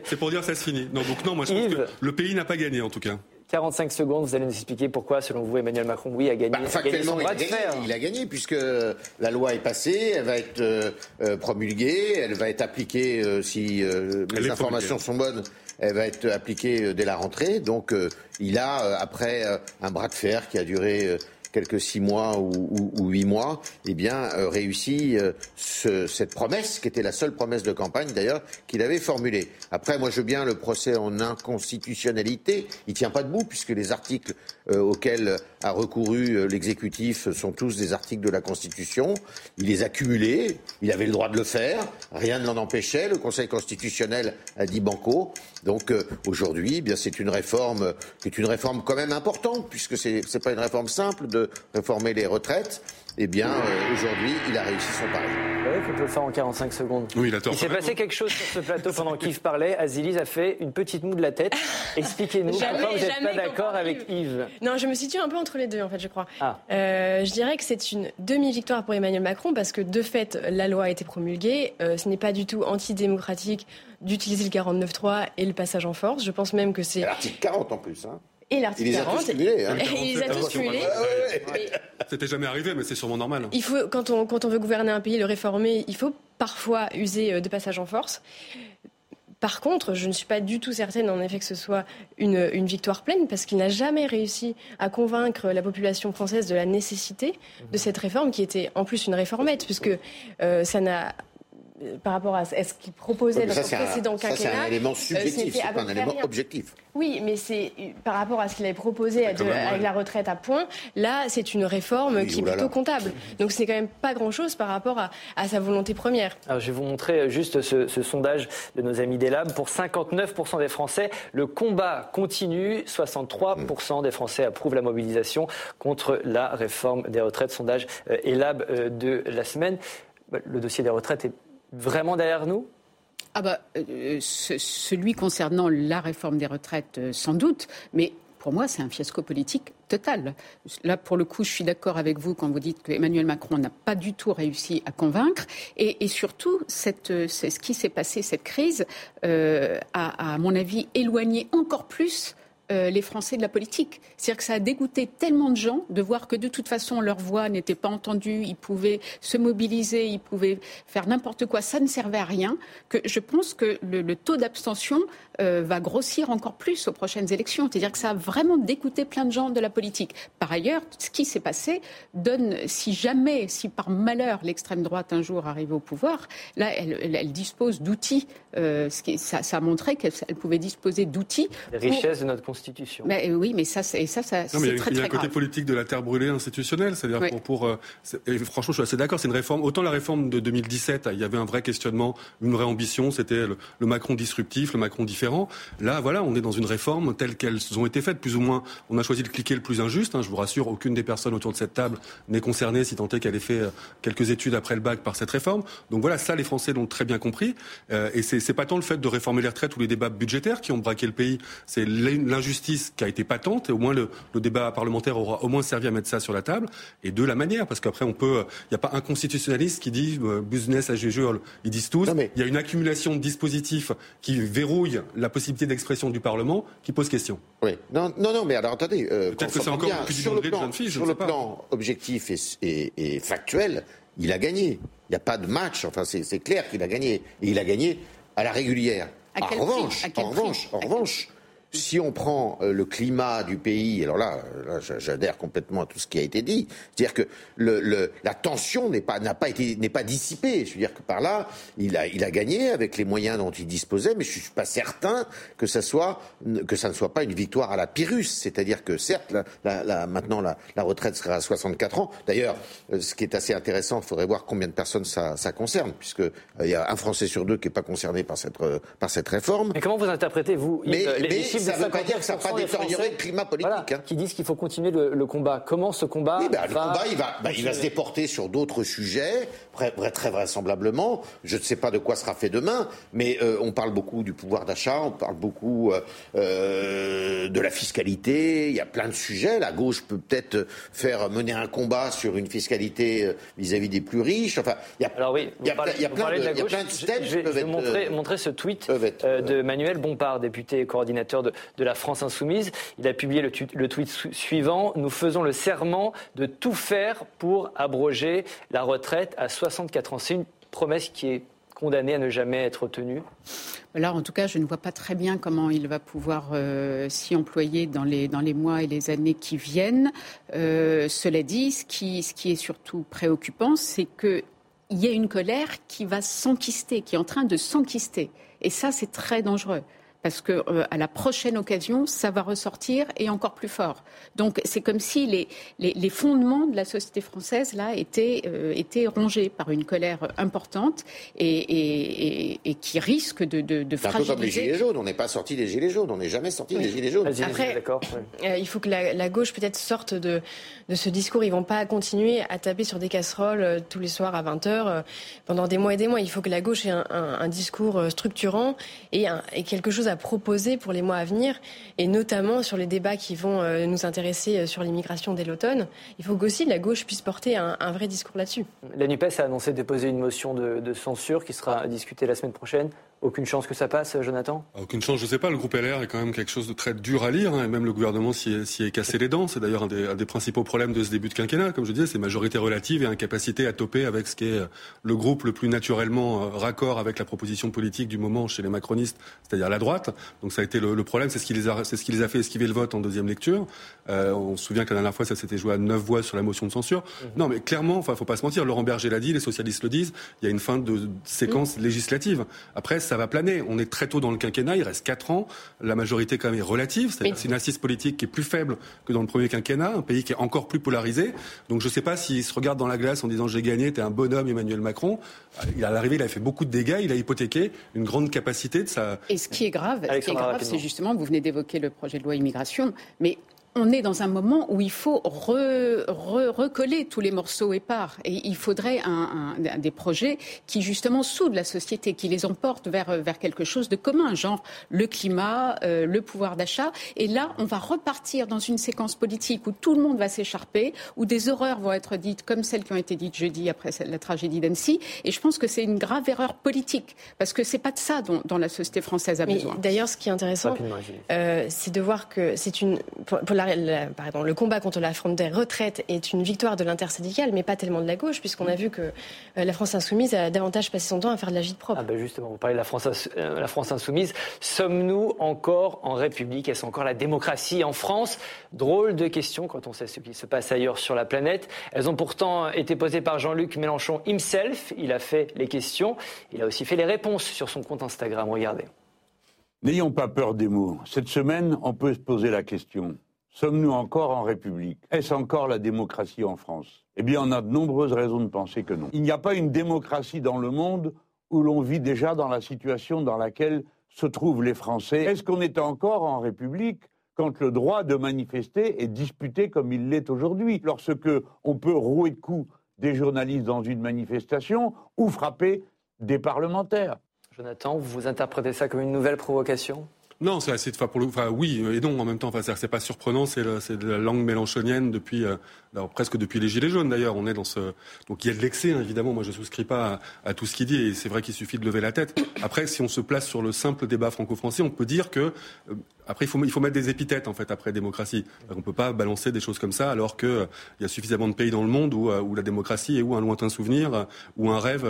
c'est pour, dire que ça se finit. Non, donc non, moi je pense que le pays n'a pas gagné en tout cas. 45 secondes, vous allez nous expliquer pourquoi, selon vous, Emmanuel Macron, oui, a gagné. Bah, factuellement, il, a gagné, il a gagné, puisque la loi est passée, elle va être euh, euh, promulguée, elle va être appliquée, euh, si les informations sont bonnes, elle va être appliquée dès la rentrée. Donc, il a, après un bras de fer qui a duré quelques six mois ou, huit mois, eh bien, euh, réussi euh, cette promesse, qui était la seule promesse de campagne d'ailleurs, qu'il avait formulée. Après, moi, je veux bien le procès en inconstitutionnalité. Il tient pas debout puisque les articles euh, auxquels a recouru l'exécutif sont tous des articles de la Constitution. Il les a cumulés. Il avait le droit de le faire. Rien ne l'en empêchait. Le Conseil constitutionnel a dit banco. Donc aujourd'hui, eh bien c'est une réforme qui est une réforme quand même importante puisque c'est n'est pas une réforme simple de réformer les retraites, eh bien, euh, aujourd'hui, il a réussi son pari. Oui, il faut le faire en 45 secondes. Oui, il, il s'est passé quelque chose sur ce plateau pendant qu'Yves parlait. Azilis a fait une petite moue de la tête. Expliquez-nous pourquoi vous n'êtes pas d'accord avec Yves. Non, je me situe un peu entre les deux, en fait, je crois. Ah. Euh, je dirais que c'est une demi-victoire pour Emmanuel Macron parce que, de fait, la loi a été promulguée. Euh, ce n'est pas du tout antidémocratique d'utiliser le 49.3 et le passage en force. Je pense même que c'est... L'article 40 en plus, hein et l'article 40. Il les a tous cumulés. Il les a tous cumulés. C'était jamais arrivé, mais c'est sûrement normal. Il faut, quand on, quand on veut gouverner un pays, le réformer, il faut parfois user euh, de passage en force. Par contre, je ne suis pas du tout certaine, en effet, que ce soit une, une victoire pleine, parce qu'il n'a jamais réussi à convaincre la population française de la nécessité de cette réforme, qui était en plus une réformette, puisque euh, ça n'a par rapport à ce qu'il proposait dans son précédent quinquennat. C'est un élément subjectif, c'est pas un élément objectif. Oui, mais c'est par rapport à ce qu'il avait proposé avec la retraite à point. Là, c'est une réforme qui est plutôt comptable. Donc, c'est quand même pas grand-chose par rapport à, sa volonté première. Alors, je vais vous montrer juste ce, sondage de nos amis des Labs. Pour 59% des Français, le combat continue. 63% des Français approuvent la mobilisation contre la réforme des retraites. Sondage Elab euh, de la semaine. Bah, le dossier des retraites est vraiment derrière nous? Ah bah, euh, celui concernant la réforme des retraites, euh, sans doute, mais pour moi, c'est un fiasco politique total. Là, pour le coup, je suis d'accord avec vous quand vous dites qu'Emmanuel Macron n'a pas du tout réussi à convaincre. Et, surtout, cette, ce qui s'est passé, cette crise, euh, a, à mon avis, éloigné encore plus euh, les Français de la politique. C'est-à-dire que ça a dégoûté tellement de gens de voir que de toute façon leur voix n'était pas entendue, ils pouvaient se mobiliser, ils pouvaient faire n'importe quoi, ça ne servait à rien, que je pense que le, taux d'abstention euh, va grossir encore plus aux prochaines élections. C'est-à-dire que ça a vraiment dégoûté plein de gens de la politique. Par ailleurs, ce qui s'est passé donne, si jamais, si par malheur l'extrême droite un jour arrive au pouvoir, là, elle, dispose d'outils. Euh, ça, a montré qu'elle pouvait disposer d'outils. Les richesses de notre Constitution. Mais, oui, mais ça, c'est ça, ça c'est très, Il y a un côté politique de la terre brûlée institutionnelle, c'est-à-dire pour, pour euh, et franchement, je suis assez d'accord. C'est une réforme. Autant la réforme de 2017, il y avait un vrai questionnement, une vraie ambition. C'était le, Macron disruptif, le Macron différent. Là, voilà, on est dans une réforme telle qu'elles ont été faites, plus ou moins. On a choisi de cliquer le plus injuste. Hein, je vous rassure, aucune des personnes autour de cette table n'est concernée, si tant est qu'elle ait fait euh, quelques études après le bac par cette réforme. Donc voilà, ça, les Français l'ont très bien compris. Euh, et c'est pas tant le fait de réformer les retraites ou les débats budgétaires qui ont braqué le pays. C'est l'injustice qui a été patente, et au moins le, débat parlementaire aura au moins servi à mettre ça sur la table, et de la manière, parce qu'après on peut, il n'y a pas un constitutionnaliste qui dit euh, business as usual, ils disent tous, il y a une accumulation de dispositifs qui verrouillent la possibilité d'expression du Parlement, qui pose question. Oui, non, non, non mais alors attendez, euh, peut-être que c'est encore plus sur le plan, sur le plan objectif et, factuel, il a gagné. Il n'y a pas de match, enfin c'est clair qu'il a gagné, et il a gagné à la régulière. en revanche, en revanche, en revanche, si on prend euh, le climat du pays, alors là, j'adhère complètement à tout ce qui a été dit, c'est-à-dire que le, la tension n'est pas n'a pas été n'est pas dissipée. Je veux dire que par là, il a il a gagné avec les moyens dont il disposait, mais je suis pas certain que ça soit que ça ne soit pas une victoire à la Pyrrhus. C'est-à-dire que certes, la, maintenant la, retraite sera à 64 ans. D'ailleurs, euh, ce qui est assez intéressant, il faudrait voir combien de personnes ça, ça concerne, puisque euh, il y a un Français sur deux qui n'est pas concerné par cette par cette réforme. Mais comment vous interprétez vous les, ça ne veut pas dire que ça n'a pas détérioré le climat politique. Hein. Qui disent qu'il faut continuer le, combat. Comment ce combat bah, Le combat, il va, bah, il va se déporter sur d'autres sujets, très vraisemblablement. Je ne sais pas de quoi sera fait demain, mais euh, on parle beaucoup du pouvoir d'achat, on parle beaucoup euh, euh, de la fiscalité. Il y a plein de sujets. La gauche peut peut-être faire mener un combat sur une fiscalité vis-à-vis des plus riches. Enfin, il y a, Alors oui, il y a, plein, de, Je, vais, montrer, montrer, ce tweet de Manuel Bompard, député coordinateur de, de la France Insoumise. Il a publié le, le, tweet suivant Nous faisons le serment de tout faire pour abroger la retraite à 64 ans. C'est une promesse qui est condamnée à ne jamais être tenue Là, en tout cas, je ne vois pas très bien comment il va pouvoir euh, s'y employer dans les, mois et les années qui viennent. Euh, cela dit, ce qui, ce qui est surtout préoccupant, c'est qu'il y a une colère qui va s'enquister, qui est en train de s'enquister. Et ça, c'est très dangereux parce que euh, à la prochaine occasion, ça va ressortir et encore plus fort. Donc c'est comme si les, les, fondements de la société française là étaient, euh, étaient rongés par une colère importante et, et, et qui risque de, de, de fragiliser. un peu comme les gilets jaunes. On n'est pas sorti des gilets jaunes. On n'est jamais sorti des gilets jaunes. Après, euh, il faut que la, la gauche peut-être sorte de, de ce discours. Ils vont pas continuer à taper sur des casseroles tous les soirs à 20 h pendant des mois et des mois. Il faut que la gauche ait un, un, un discours structurant et, un, et quelque chose à proposer pour les mois à venir, et notamment sur les débats qui vont euh, nous intéresser euh, sur l'immigration dès l'automne. Il faut qu'aussi la gauche puisse porter un, vrai discours là-dessus. La NUPES a annoncé déposer une motion de censure qui sera discutée la semaine prochaine. Aucune chance que ça passe, Jonathan? Aucune chance, je ne sais pas. Le groupe LR est quand même quelque chose de très dur à lire, hein, et même le gouvernement s'y est, cassé les dents. C'est d'ailleurs un, des, principaux problèmes de ce début de quinquennat. Comme je disais, c'est majorité relative et incapacité à toper avec ce qui est euh, le groupe le plus naturellement euh, raccord avec la proposition politique du moment chez les macronistes, c'est-à-dire la droite. Donc ça a été le, problème, c'est ce, qui les a, ce qui les a fait esquiver le vote en deuxième lecture. Euh, on se souvient que la dernière fois, ça s'était joué à neuf voix sur la motion de censure. Mmh. Non, mais clairement, enfin, faut pas se mentir. Laurent Berger l'a dit, les socialistes le disent. Il y a une fin de séquence mmh. législative. Après, ça va planer. On est très tôt dans le quinquennat, il reste 4 ans. La majorité quand même est relative, c'est une assise politique qui est plus faible que dans le premier quinquennat, un pays qui est encore plus polarisé. Donc je ne sais pas s'il se regarde dans la glace en disant j'ai gagné, t'es un bonhomme Emmanuel Macron. À l'arrivée, il a fait beaucoup de dégâts, il a hypothéqué une grande capacité de sa. Et ce qui est grave, ce qui est grave, c'est justement, vous venez d'évoquer le projet de loi immigration, mais on est dans un moment où il faut recoller tous les morceaux épars. Et il faudrait un, des projets qui, justement, soudent la société, qui les emportent vers, vers quelque chose de commun, genre le climat, euh, le pouvoir d'achat. Et là, on va repartir dans une séquence politique où tout le monde va s'écharper, où des horreurs vont être dites, comme celles qui ont été dites jeudi après la tragédie d'Annecy. Et je pense que c'est une grave erreur politique, parce que c'est pas de ça dont, dont, la société française a besoin. D'ailleurs, ce qui est intéressant, euh, c'est de voir que c'est une, pour, la, pardon, le combat contre la forme des retraites est une victoire de l'intersyndicale, mais pas tellement de la gauche, puisqu'on a vu que euh, la France insoumise a davantage passé son temps à faire de la gîte propre. Ah ben justement, vous parlez de la France, euh, la France insoumise. Sommes-nous encore en République? Est-ce encore la démocratie en France? Drôle de question quand on sait ce qui se passe ailleurs sur la planète. Elles ont pourtant été posées par Jean-Luc Mélenchon himself. Il a fait les questions. Il a aussi fait les réponses sur son compte Instagram. Regardez. N'ayons pas peur des mots. Cette semaine, on peut se poser la question. Sommes-nous encore en République? Est-ce encore la démocratie en France? Eh bien, on a de nombreuses raisons de penser que non. Il n'y a pas une démocratie dans le monde où l'on vit déjà dans la situation dans laquelle se trouvent les Français. Est-ce qu'on est encore en République quand le droit de manifester est disputé comme il l'est aujourd'hui? Lorsque on peut rouer de coups des journalistes dans une manifestation ou frapper des parlementaires. Jonathan, vous interprétez ça comme une nouvelle provocation? Non, c'est assez de fois pour le. Enfin, oui et non en même temps. Enfin, c'est pas surprenant. C'est de la langue mélanchonienne depuis euh, presque depuis les gilets jaunes d'ailleurs. On est dans ce. Donc il y a de l'excès hein, évidemment. Moi, je souscris pas à, tout ce qu'il dit et c'est vrai qu'il suffit de lever la tête. Après, si on se place sur le simple débat franco-français, on peut dire que euh, après il faut il faut mettre des épithètes en fait après démocratie. On peut pas balancer des choses comme ça alors que euh, il y a suffisamment de pays dans le monde où, où la démocratie est ou un lointain souvenir ou un rêve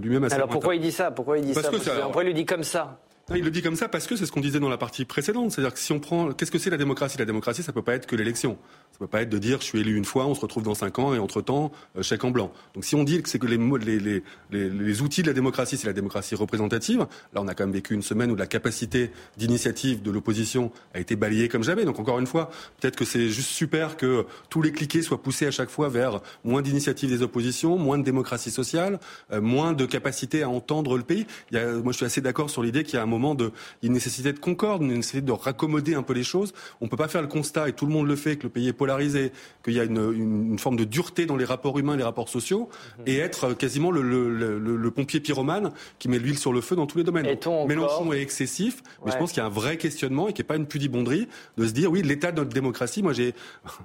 lui-même assez. Alors pourquoi il dit ça? Pourquoi il dit ça, Pourquoi il le dit comme ça il le dit comme ça parce que c'est ce qu'on disait dans la partie précédente. C'est-à-dire que si on prend, qu'est-ce que c'est la démocratie? La démocratie, ça peut pas être que l'élection. Ça peut pas être de dire je suis élu une fois, on se retrouve dans cinq ans et entre temps euh, chèque en blanc. Donc si on dit que c'est que les, les, les, les, outils de la démocratie, c'est la démocratie représentative. Là, on a quand même vécu une semaine où la capacité d'initiative de l'opposition a été balayée comme jamais. Donc encore une fois, peut-être que c'est juste super que tous les cliquets soient poussés à chaque fois vers moins d'initiative des oppositions, moins de démocratie sociale, euh, moins de capacité à entendre le pays. Il y a, moi, je suis assez d'accord sur l'idée qu'il y a un moment de, il y a une nécessité de concorde, une nécessité de raccommoder un peu les choses. On ne peut pas faire le constat, et tout le monde le fait, que le pays est polarisé, qu'il y a une, une, forme de dureté dans les rapports humains, les rapports sociaux, et être quasiment le, le, le, pompier pyromane qui met l'huile sur le feu dans tous les domaines. Mélenchon est excessif, mais je pense qu'il y a un vrai questionnement et qui n'est pas une pudibonderie de se dire, oui, l'état de notre démocratie, moi j'ai,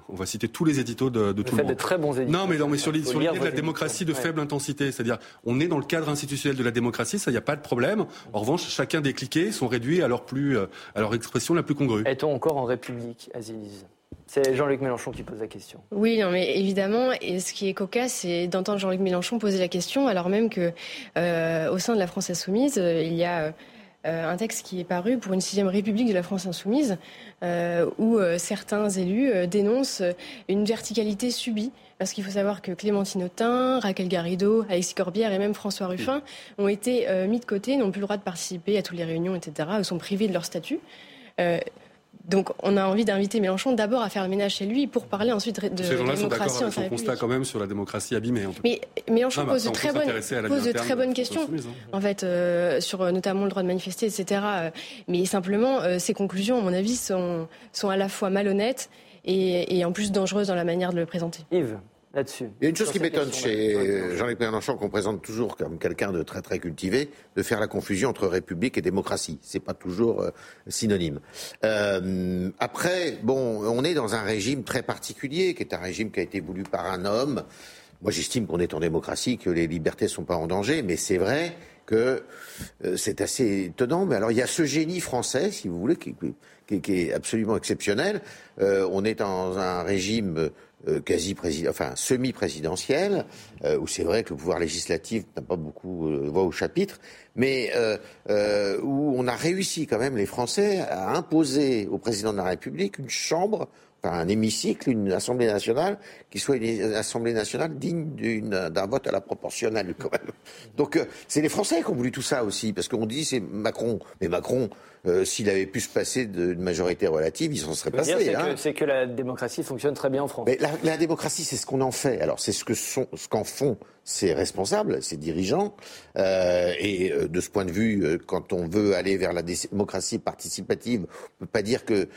on va citer tous les éditos de, de tout le monde. de très bons éditos. Non, mais, non, mais sur l'idée de la démocratie de faible intensité, c'est-à-dire, on est dans le cadre institutionnel de la démocratie, ça, il n'y a pas de problème. En revanche, chacun des sont réduits à leur, plus, euh, à leur expression la plus congrue. Est-on encore en République, Azilise c'est Jean-Luc Mélenchon qui pose la question. Oui, non, mais évidemment, et ce qui est cocasse, c'est d'entendre Jean-Luc Mélenchon poser la question, alors même que euh, au sein de la France insoumise, euh, il y a un texte qui est paru pour une sixième République de la France insoumise, où certains élus dénoncent une verticalité subie parce qu'il faut savoir que Clémentine Autain, Raquel Garrido, Alexis Corbière et même François Ruffin ont été euh, mis de côté, n'ont plus le droit de participer à toutes les réunions, etc., sont privés de leur statut. Euh, donc, on a envie d'inviter Mélenchon d'abord à faire le ménage chez lui pour parler ensuite de, Ces gens-là sont d'accord avec son constat quand même sur la démocratie abîmée. Mais Mélenchon pose, de très, bonnes, pose de très bonnes questions, hein. en fait, euh, sur notamment le droit de manifester, etc. Mais simplement, ses conclusions, à mon avis, sont, sont à la fois malhonnêtes et, et en plus dangereuses dans la manière de le présenter. Yves il y a une chose qui m'étonne chez Jean-Luc Mélenchon, qu'on présente toujours comme quelqu'un de très très cultivé, de faire la confusion entre république et démocratie. C'est pas toujours euh, synonyme. Euh, après, bon, on est dans un régime très particulier, qui est un régime qui a été voulu par un homme. Moi, j'estime qu'on est en démocratie, que les libertés ne sont pas en danger, mais c'est vrai que euh, c'est assez étonnant. Mais alors, il y a ce génie français, si vous voulez, qui, qui, qui est absolument exceptionnel. Euh, on est dans un régime euh, quasi enfin semi-présidentiel, euh, où c'est vrai que le pouvoir législatif n'a pas beaucoup euh, voix au chapitre, mais où on a réussi quand même les Français à imposer au président de la République une chambre un hémicycle, une Assemblée nationale qui soit une Assemblée nationale digne d'un vote à la proportionnelle quand même. Donc c'est les Français qui ont voulu tout ça aussi, parce qu'on dit c'est Macron, mais Macron euh, s'il avait pu se passer d'une majorité relative, il s'en serait passé. C'est que, que, la démocratie fonctionne très bien en France. Mais la, démocratie, c'est ce qu'on en fait. Alors, c'est ce que sont, ce qu'en font ces responsables, ces dirigeants. Euh, et euh, de ce point de vue, quand on veut aller vers la démocratie participative, on peut pas dire que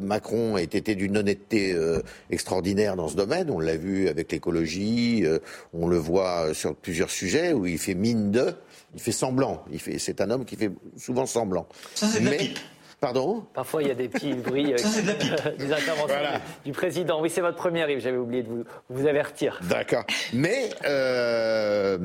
Macron ait été d'une honnêteté euh, extraordinaire dans ce domaine. On l'a vu avec l'écologie, euh, on le voit sur plusieurs sujets où il fait mine de, il fait semblant. Il fait, c'est un homme qui fait souvent semblant. Ça, c'est de la pipe. Pardon Parfois, il y a des petits bruits Ça, c'est de la pipe. des interventions du, du président. Oui, c'est votre première, Yves. J'avais oublié de vous, vous avertir. D'accord. Mais euh,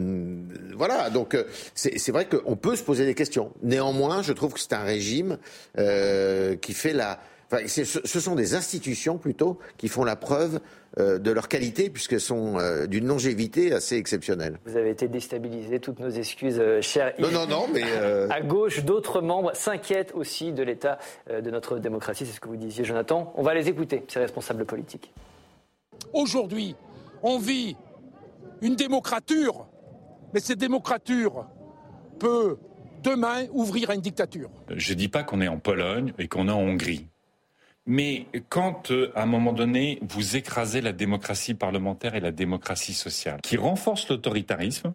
voilà, donc euh, c'est c'est vrai qu'on peut se poser des questions. Néanmoins, je trouve que c'est un régime euh, qui fait la. Enfin, ce ce sont des institutions plutôt qui font la preuve euh, de leur qualité puisqu'elles sont euh, d'une longévité assez exceptionnelle. Vous avez été déstabilisé. Toutes nos excuses, euh, cher Non, non, non, mais euh, À gauche, d'autres membres s'inquiètent aussi de l'état euh, de notre démocratie. C'est ce que vous disiez, Jonathan. On va les écouter, ces responsables politiques. Aujourd'hui, on vit une démocrature, mais cette démocrature peut demain ouvrir à une dictature. Je ne dis pas qu'on est en Pologne et qu'on est en Hongrie. Mais quand, euh, à un moment donné, vous écrasez la démocratie parlementaire et la démocratie sociale, qui renforce l'autoritarisme,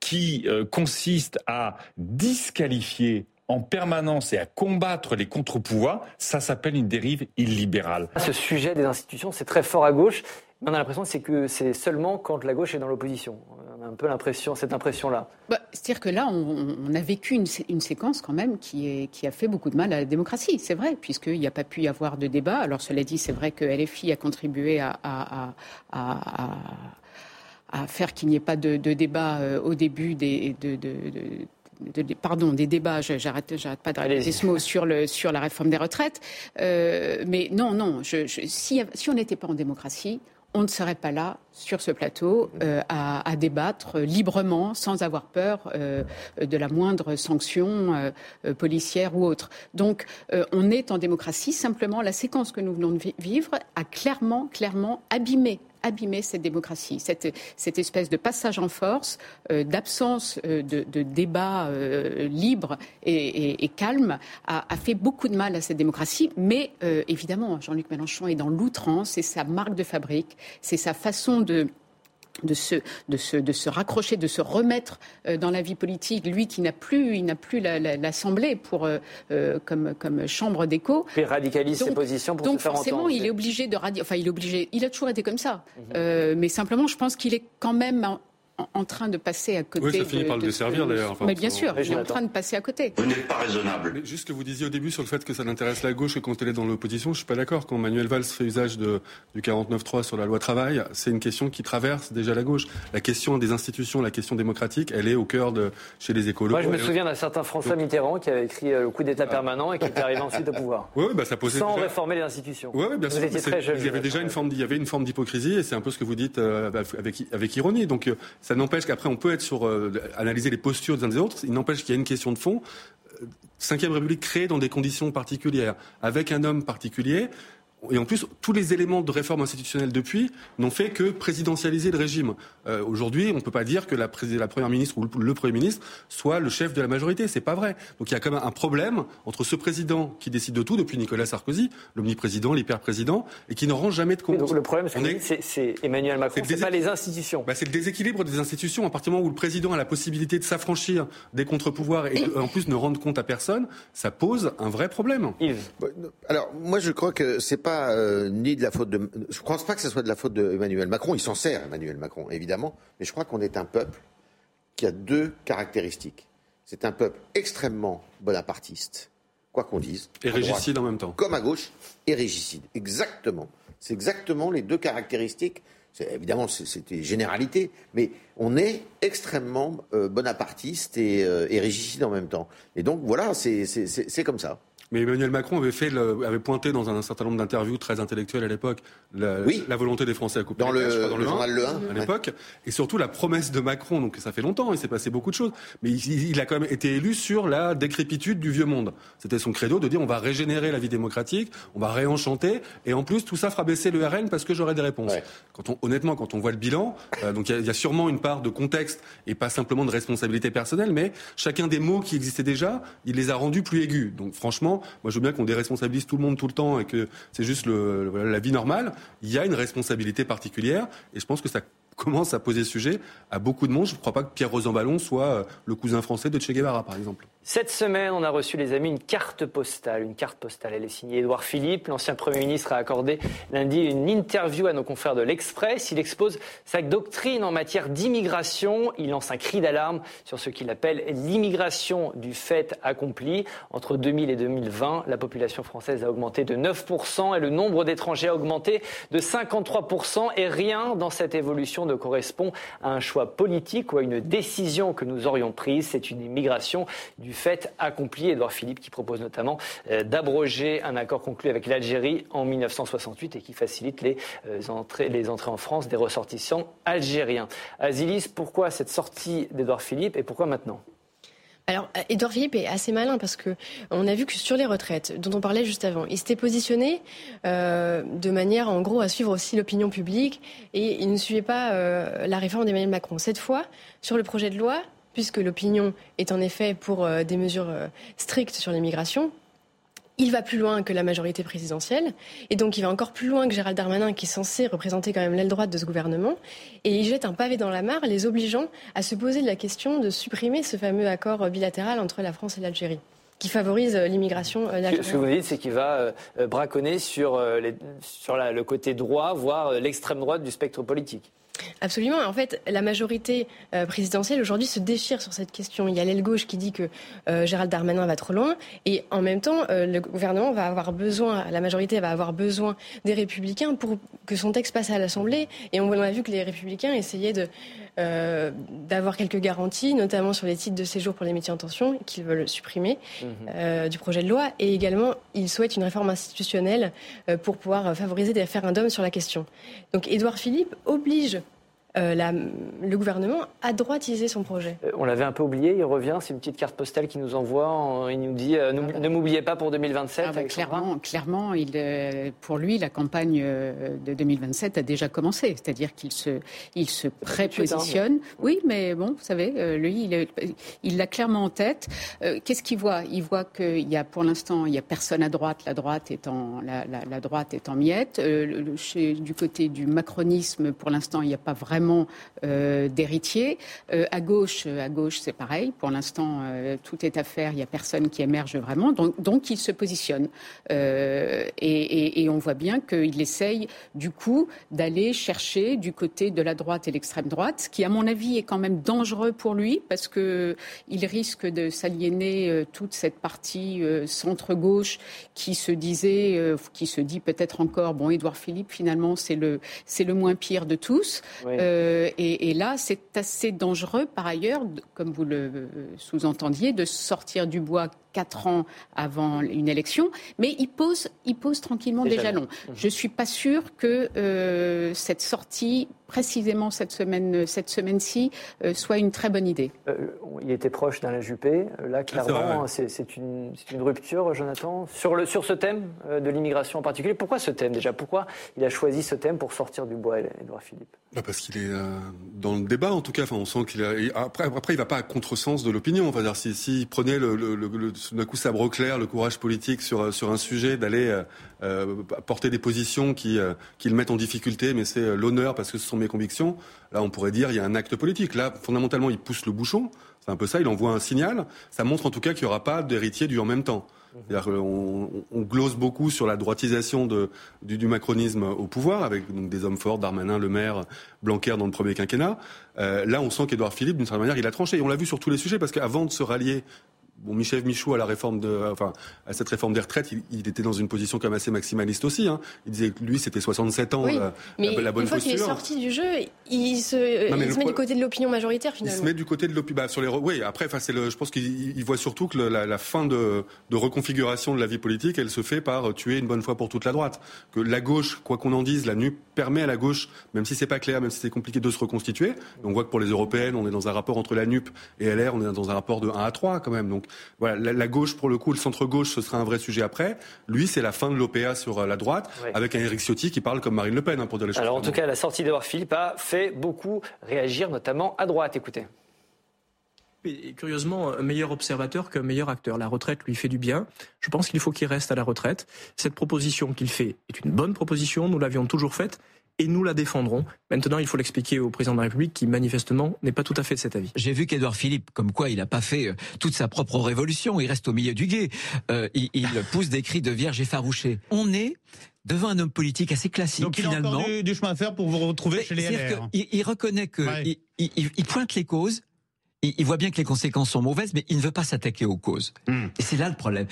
qui euh, consiste à disqualifier en permanence et à combattre les contre-pouvoirs, ça s'appelle une dérive illibérale. Ce sujet des institutions, c'est très fort à gauche. On a l'impression que c'est seulement quand la gauche est dans l'opposition. Un peu l'impression, cette impression-là. Bah, C'est-à-dire que là, on, on a vécu une, sé- une séquence quand même qui, est, qui a fait beaucoup de mal à la démocratie, c'est vrai, puisqu'il n'y a pas pu y avoir de débat. Alors cela dit, c'est vrai que LFI a contribué à, à- à- à- à- à faire qu'il n'y ait pas de, de débat euh, au début des... de- pardon, des débats, j'arrête, j'arrête pas de répéter ce mot sur, le, sur la réforme des retraites. Euh, mais non, non, je, je- si, si on n'était pas en démocratie, on ne serait pas là sur ce plateau euh, à, à débattre librement, sans avoir peur euh, de la moindre sanction euh, euh, policière ou autre. Donc, euh, on est en démocratie. Simplement, la séquence que nous venons de vi- vivre a clairement, clairement abîmé abîmé cette démocratie, cette, cette espèce de passage en force, euh, d'absence euh, de, de débat euh, libre et, calme, a, fait beaucoup de mal à cette démocratie. Mais évidemment, Jean-Luc Mélenchon est dans l'outrance, c'est sa marque de fabrique, c'est sa façon de de se, de, se, de se raccrocher, de se remettre euh, dans la vie politique, lui qui n'a plus, il n'a plus la- la- l'Assemblée pour euh, euh, comme, comme chambre d'écho. Il radicalise ses positions pour donc se faire forcément, entendre. il est obligé de Enfin, il est obligé. Il a toujours été comme ça. Euh, mais simplement, je pense qu'il est quand même en, train de passer à côté. Oui, ça finit de- par le de- desservir, de- d'ailleurs. Enfin, mais bien sûr, il est en train de passer à côté. Vous n'êtes pas raisonnable. Mais juste ce que vous disiez au début sur le fait que ça n'intéresse la gauche que quand elle est dans l'opposition, je suis pas d'accord. Quand Manuel Valls fait usage de, du 49.3 sur la loi travail, c'est une question qui traverse déjà la gauche. La question des institutions, la question démocratique, elle est au cœur de chez les écolos. Moi, je me Elle- souviens d'un certain François Mitterrand qui avait écrit euh, le coup d'État permanent et qui était arrivé ensuite au pouvoir. Oui, bah ça posait Sans déjà- réformer les institutions. Oui, bien Vous sûr. étiez très jeune. Il y avait déjà une forme, il y avait une forme d'hypocrisie, et c'est un peu ce que vous dites euh, avec, avec ironie. Donc, euh, ça n'empêche qu'après, on peut être sur euh, analyser les postures des uns des autres. Il n'empêche qu'il y a une question de fond. Euh, Cinquième République créée dans des conditions particulières, avec un homme particulier. Et en plus, tous les éléments de réforme institutionnelle depuis n'ont fait que présidentialiser le régime. Euh, Aujourd'hui, on ne peut pas dire que la, première ministre ou le, le premier ministre soit le chef de la majorité. C'est pas vrai. Donc il y a quand même un problème entre ce président qui décide de tout depuis Nicolas Sarkozy, l'omniprésident, l'hyper-président, et qui ne rend jamais de compte. Donc le problème, c'est- Emmanuel Macron, C'est pas les institutions. bah, c'est le déséquilibre des institutions. À partir du moment où le président a la possibilité de s'affranchir des contre-pouvoirs et de- en plus ne rendre compte à personne, ça pose un vrai problème. Yves. Alors, moi, je crois que c'est pas euh, ni de la faute de. Je ne pense pas que ce soit de la faute d'Emmanuel Macron. Il s'en sert, Emmanuel Macron, évidemment. Mais je crois qu'on est un peuple qui a deux caractéristiques. C'est un peuple extrêmement bonapartiste, quoi qu'on dise. Et droite régicide en même temps. Comme à gauche, et régicide. Exactement. C'est exactement les deux caractéristiques. C'est- Évidemment, c'est- c'était généralité, mais on est extrêmement euh, bonapartiste et, euh, et régicide en même temps. Et donc, voilà, c'est comme ça. Mais Emmanuel Macron avait, fait le- avait pointé dans un certain nombre d'interviews très intellectuelles à l'époque la, la volonté des Français à couper Dans les le- je crois, le journal Le Un. à Ouais. l'époque, et surtout la promesse de Macron. Donc ça fait longtemps, il s'est passé beaucoup de choses, mais il, il a quand même été élu sur la décrépitude du vieux monde. C'était son credo de dire on va régénérer la vie démocratique, on va réenchanter, et en plus tout ça fera baisser le RN parce que j'aurai des réponses. Quand on, honnêtement, quand on voit le bilan, euh, donc il y a- il y, a sûrement une part de contexte et pas simplement de responsabilité personnelle, mais chacun des mots qui existaient déjà, il les a rendus plus aigus. Donc franchement, moi je veux bien qu'on déresponsabilise tout le monde tout le temps et que c'est juste la vie normale. Il y a une responsabilité particulière et je pense que ça commence à poser sujet à beaucoup de monde. Je ne crois pas que Pierre Rosanvallon soit euh, le cousin français de Che Guevara, par exemple. Cette semaine, on a reçu, les amis, une carte postale. Une carte postale, elle est signée Édouard Philippe. L'ancien Premier ministre a accordé lundi une interview à nos confrères de l'Express. Il expose sa doctrine en matière d'immigration. Il lance un cri d'alarme sur ce qu'il appelle l'immigration du fait accompli. Entre 2000 et 2020, la population française a augmenté de 9% et le nombre d'étrangers a augmenté de 53%. Et rien dans cette évolution ne correspond à un choix politique ou à une décision que nous aurions prise. C'est une immigration du fait accompli. Édouard Philippe qui propose notamment euh, d'abroger un accord conclu avec l'Algérie en 1968 et qui facilite les, euh, entrées, les entrées en France des ressortissants algériens. Azilis, pourquoi cette sortie d'Édouard Philippe et pourquoi maintenant? Alors, Édouard Philippe est assez malin parce que on a vu que sur les retraites, dont on parlait juste avant, il s'était positionné euh, de manière, en gros, à suivre aussi l'opinion publique et il ne suivait pas euh, la réforme d'Emmanuel Macron. Cette fois, sur le projet de loi, puisque l'opinion est en effet pour euh, des mesures euh, strictes sur l'immigration, il va plus loin que la majorité présidentielle, et donc il va encore plus loin que Gérald Darmanin, qui est censé représenter quand même l'aile droite de ce gouvernement, et il jette un pavé dans la mare, les obligeant à se poser la question de supprimer ce fameux accord bilatéral entre la France et l'Algérie qui favorise euh, l'immigration Ce que vous dites, c'est qu'il va braconner sur, sur le côté droit, voire l'extrême droite du spectre politique. Absolument. En fait, la majorité euh, présidentielle aujourd'hui se déchire sur cette question. Il y a l'aile gauche qui dit que euh, Gérald Darmanin va trop loin, et en même temps, euh, le gouvernement va avoir besoin, la majorité va avoir besoin des Républicains pour que son texte passe à l'Assemblée. Et on, a vu que les Républicains essayaient de d'avoir quelques garanties, notamment sur les titres de séjour pour les métiers en tension, qu'ils veulent supprimer mhm. du projet de loi, et également ils souhaitent une réforme institutionnelle pour pouvoir favoriser des référendums sur la question. Donc, Édouard Philippe oblige euh, le gouvernement a droitisé son projet. Euh, on l'avait un peu oublié, il revient, c'est une petite carte postale qui nous envoie, il nous dit euh, ne m'oubliez pas pour 2027. Ah bah, clairement, clairement il, pour lui, la campagne de 2027 a déjà commencé, c'est-à-dire qu'il se, il se prépositionne. Oui, mais bon, vous savez, lui, il l'a clairement en tête. Qu'est-ce qu'il voit? Il voit qu'il y a pour l'instant, il n'y a personne à droite, la droite est en, la, la, droite est en miettes. chez, du côté du macronisme, pour l'instant, il n'y a pas vraiment euh, d'héritiers. Euh, à gauche, à gauche, c'est pareil. Pour l'instant, euh, tout est à faire. Il n'y a personne qui émerge vraiment. Donc, donc il se positionne. Et, on voit bien qu'il essaye, du coup, d'aller chercher du côté de la droite et l'extrême droite, ce qui, à mon avis, est quand même dangereux pour lui parce que il risque de s'aliéner toute cette partie centre-gauche qui se disait, qui se dit peut-être encore, bon, Édouard Philippe, finalement, c'est le, c'est le moins pire de tous. Euh, et, là, c'est assez dangereux, par ailleurs, comme vous le sous-entendiez, de sortir du bois quatre ans avant une élection, mais il pose, il pose tranquillement des, jalons. Je ne suis pas sûre que euh, cette sortie, précisément cette semaine, cette semaine-ci, euh, soit une très bonne idée. Euh, il était proche d'Alain Juppé. Là, ah, clairement, c'est une, une, rupture, Jonathan, sur, le, sur ce thème de l'immigration en particulier. Pourquoi ce thème déjà? Pourquoi il a choisi ce thème pour sortir du bois, Edouard Philippe? Bah, Parce qu'il est dans le débat, en tout cas. Enfin, on sent qu'il après, après, il ne va pas à contresens de l'opinion. Enfin, s'il si, prenait le, le, le d'un coup sabre clair, le courage politique sur, sur un sujet, d'aller euh, euh porter des positions qui, euh, qui le mettent en difficulté, mais c'est euh, l'honneur parce que ce sont mes convictions. Là, on pourrait dire il y a un acte politique. Là, fondamentalement, il pousse le bouchon. C'est un peu ça, il envoie un signal. Ça montre en tout cas qu'il n'y aura pas d'héritier du en même temps. On, glose beaucoup sur la droitisation du, macronisme au pouvoir, avec donc, des hommes forts, Darmanin, Le Maire, Blanquer dans le premier quinquennat. Euh, là, on sent qu'Édouard Philippe, d'une certaine manière, il a tranché. Et on l'a vu sur tous les sujets, parce qu'avant de se rallier bon, Michel Michou à la réforme de, enfin, à cette réforme des retraites, il, était dans une position quand même assez maximaliste aussi. Hein. Il disait que lui, c'était 67 ans, la, mais la, bonne une fois qu'il est sorti du jeu, il se, il se met du côté de l'opinion majoritaire finalement. Il se met du côté de l'opinion. Bah, sur les, oui. Après, enfin, c'est le, je pense qu'il voit surtout que la, la, fin de, de, reconfiguration de la vie politique, elle se fait par tuer une bonne fois pour toute la droite. Que la gauche, quoi qu'on en dise, la NUP permet à la gauche, même si c'est pas clair, même si c'est compliqué, de se reconstituer. on voit que pour les européennes, on est dans un rapport entre la NUP et LR, on est dans un rapport de 1 à 3 quand même. Donc voilà, la, la gauche, pour le coup, le centre-gauche, ce sera un vrai sujet après. Lui, c'est la fin de l'OPA sur euh, la droite, avec un Éric Ciotti qui parle comme Marine Le Pen, hein, pour dire les choses. Alors, en tout cas, la sortie d'Edouard Philippe a fait beaucoup réagir, notamment à droite. Écoutez. Et curieusement, un meilleur observateur qu'un meilleur acteur. La retraite lui fait du bien. Je pense qu'il faut qu'il reste à la retraite. Cette proposition qu'il fait est une bonne proposition. Nous l'avions toujours faite. Et nous la défendrons. Maintenant, il faut l'expliquer au président de la République qui manifestement n'est pas tout à fait de cet avis. J'ai vu qu'Édouard Philippe, comme quoi il n'a pas fait euh, toute sa propre révolution, il reste au milieu du guet. Euh, il, il pousse des cris de vierge effarouchée. On est devant un homme politique assez classique Donc il a encore du, du chemin à faire pour vous retrouver Mais chez les LR. que il, il reconnaît que Ouais. il, il- il pointe les causes. Il, voit bien que les conséquences sont mauvaises, mais il ne veut pas s'attaquer aux causes. Hmm. Et c'est là le problème.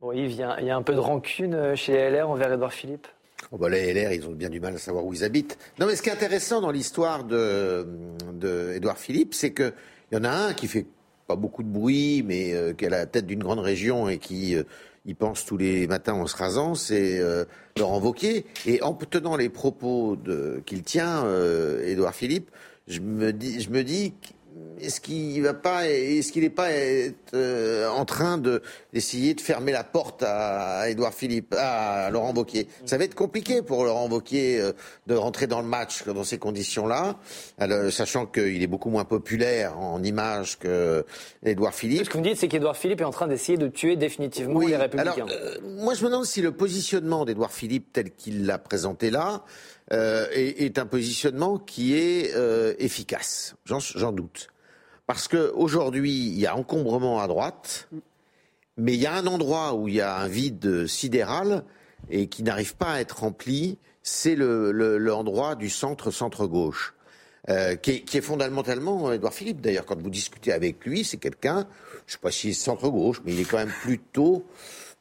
Bon, Yves, il y, a, il y a un peu de rancune euh, chez les LR envers Édouard Philippe? Oh bah, les LR, ils ont bien du mal à savoir où ils habitent. Non, mais ce qui est intéressant dans l'histoire de, de Édouard Philippe, c'est que il y en a un qui fait pas beaucoup de bruit, mais euh, qui est la tête d'une grande région et qui euh, y pense tous les matins en se rasant, c'est euh, Laurent Wauquiez. Et en tenant les propos qu'il tient, Édouard Philippe, je me dis, je me dis, est-ce qu'il va pas, est-ce qu'il n'est pas euh, en train de d'essayer de fermer la porte à, Édouard Philippe, à Laurent Wauquiez? Ça va être compliqué pour Laurent Wauquiez euh, de rentrer dans le match dans ces conditions-là, alors, sachant qu'il est beaucoup moins populaire en image que Édouard Philippe. Ce que vous me dites, c'est qu'Édouard Philippe est en train d'essayer de tuer définitivement les Républicains. Alors, euh, moi, je me demande si le positionnement d'Édouard Philippe, tel qu'il l'a présenté là, euh, est, est un positionnement qui est euh, efficace. J'en doute. Parce qu'aujourd'hui, il y a encombrement à droite, mais il y a un endroit où il y a un vide sidéral et qui n'arrive pas à être rempli, c'est le- le- l'endroit du centre-centre-gauche. Euh, qui, est, qui est fondamentalement Édouard Philippe. D'ailleurs, quand vous discutez avec lui, c'est quelqu'un, je ne sais pas s'il est centre-gauche, mais il est quand même plutôt,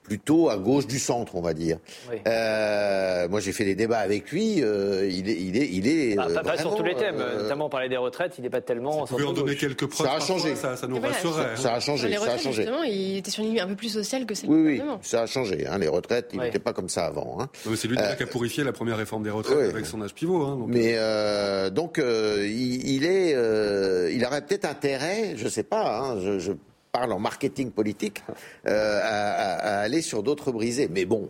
plutôt à gauche du centre, on va dire. Oui. Euh, moi, j'ai fait des débats avec lui. euh, il est, il est, il est. Bah, euh, pas, pas sur tous les thèmes, euh, notamment parler des retraites, il n'est pas tellement. Vous pouvez en donner quelques preuves. Ça a changé. Ça, ça nous voilà, rassurerait. hein. Ça a changé. les Ça a retraites, changé. justement, il était sur une ligne un peu plus sociale que celle Oui, du oui, gouvernement. ça a changé. Hein, les retraites, il Ouais. n'était pas comme ça avant. Hein. C'est lui Euh, qui a purifié la première réforme des retraites oui. avec son âge pivot. hein, donc. Mais euh, donc euh, il, il est, euh, il aurait peut-être intérêt, je sais pas, hein, je, je parle en marketing politique, euh, à, aller sur d'autres brisés. Mais bon,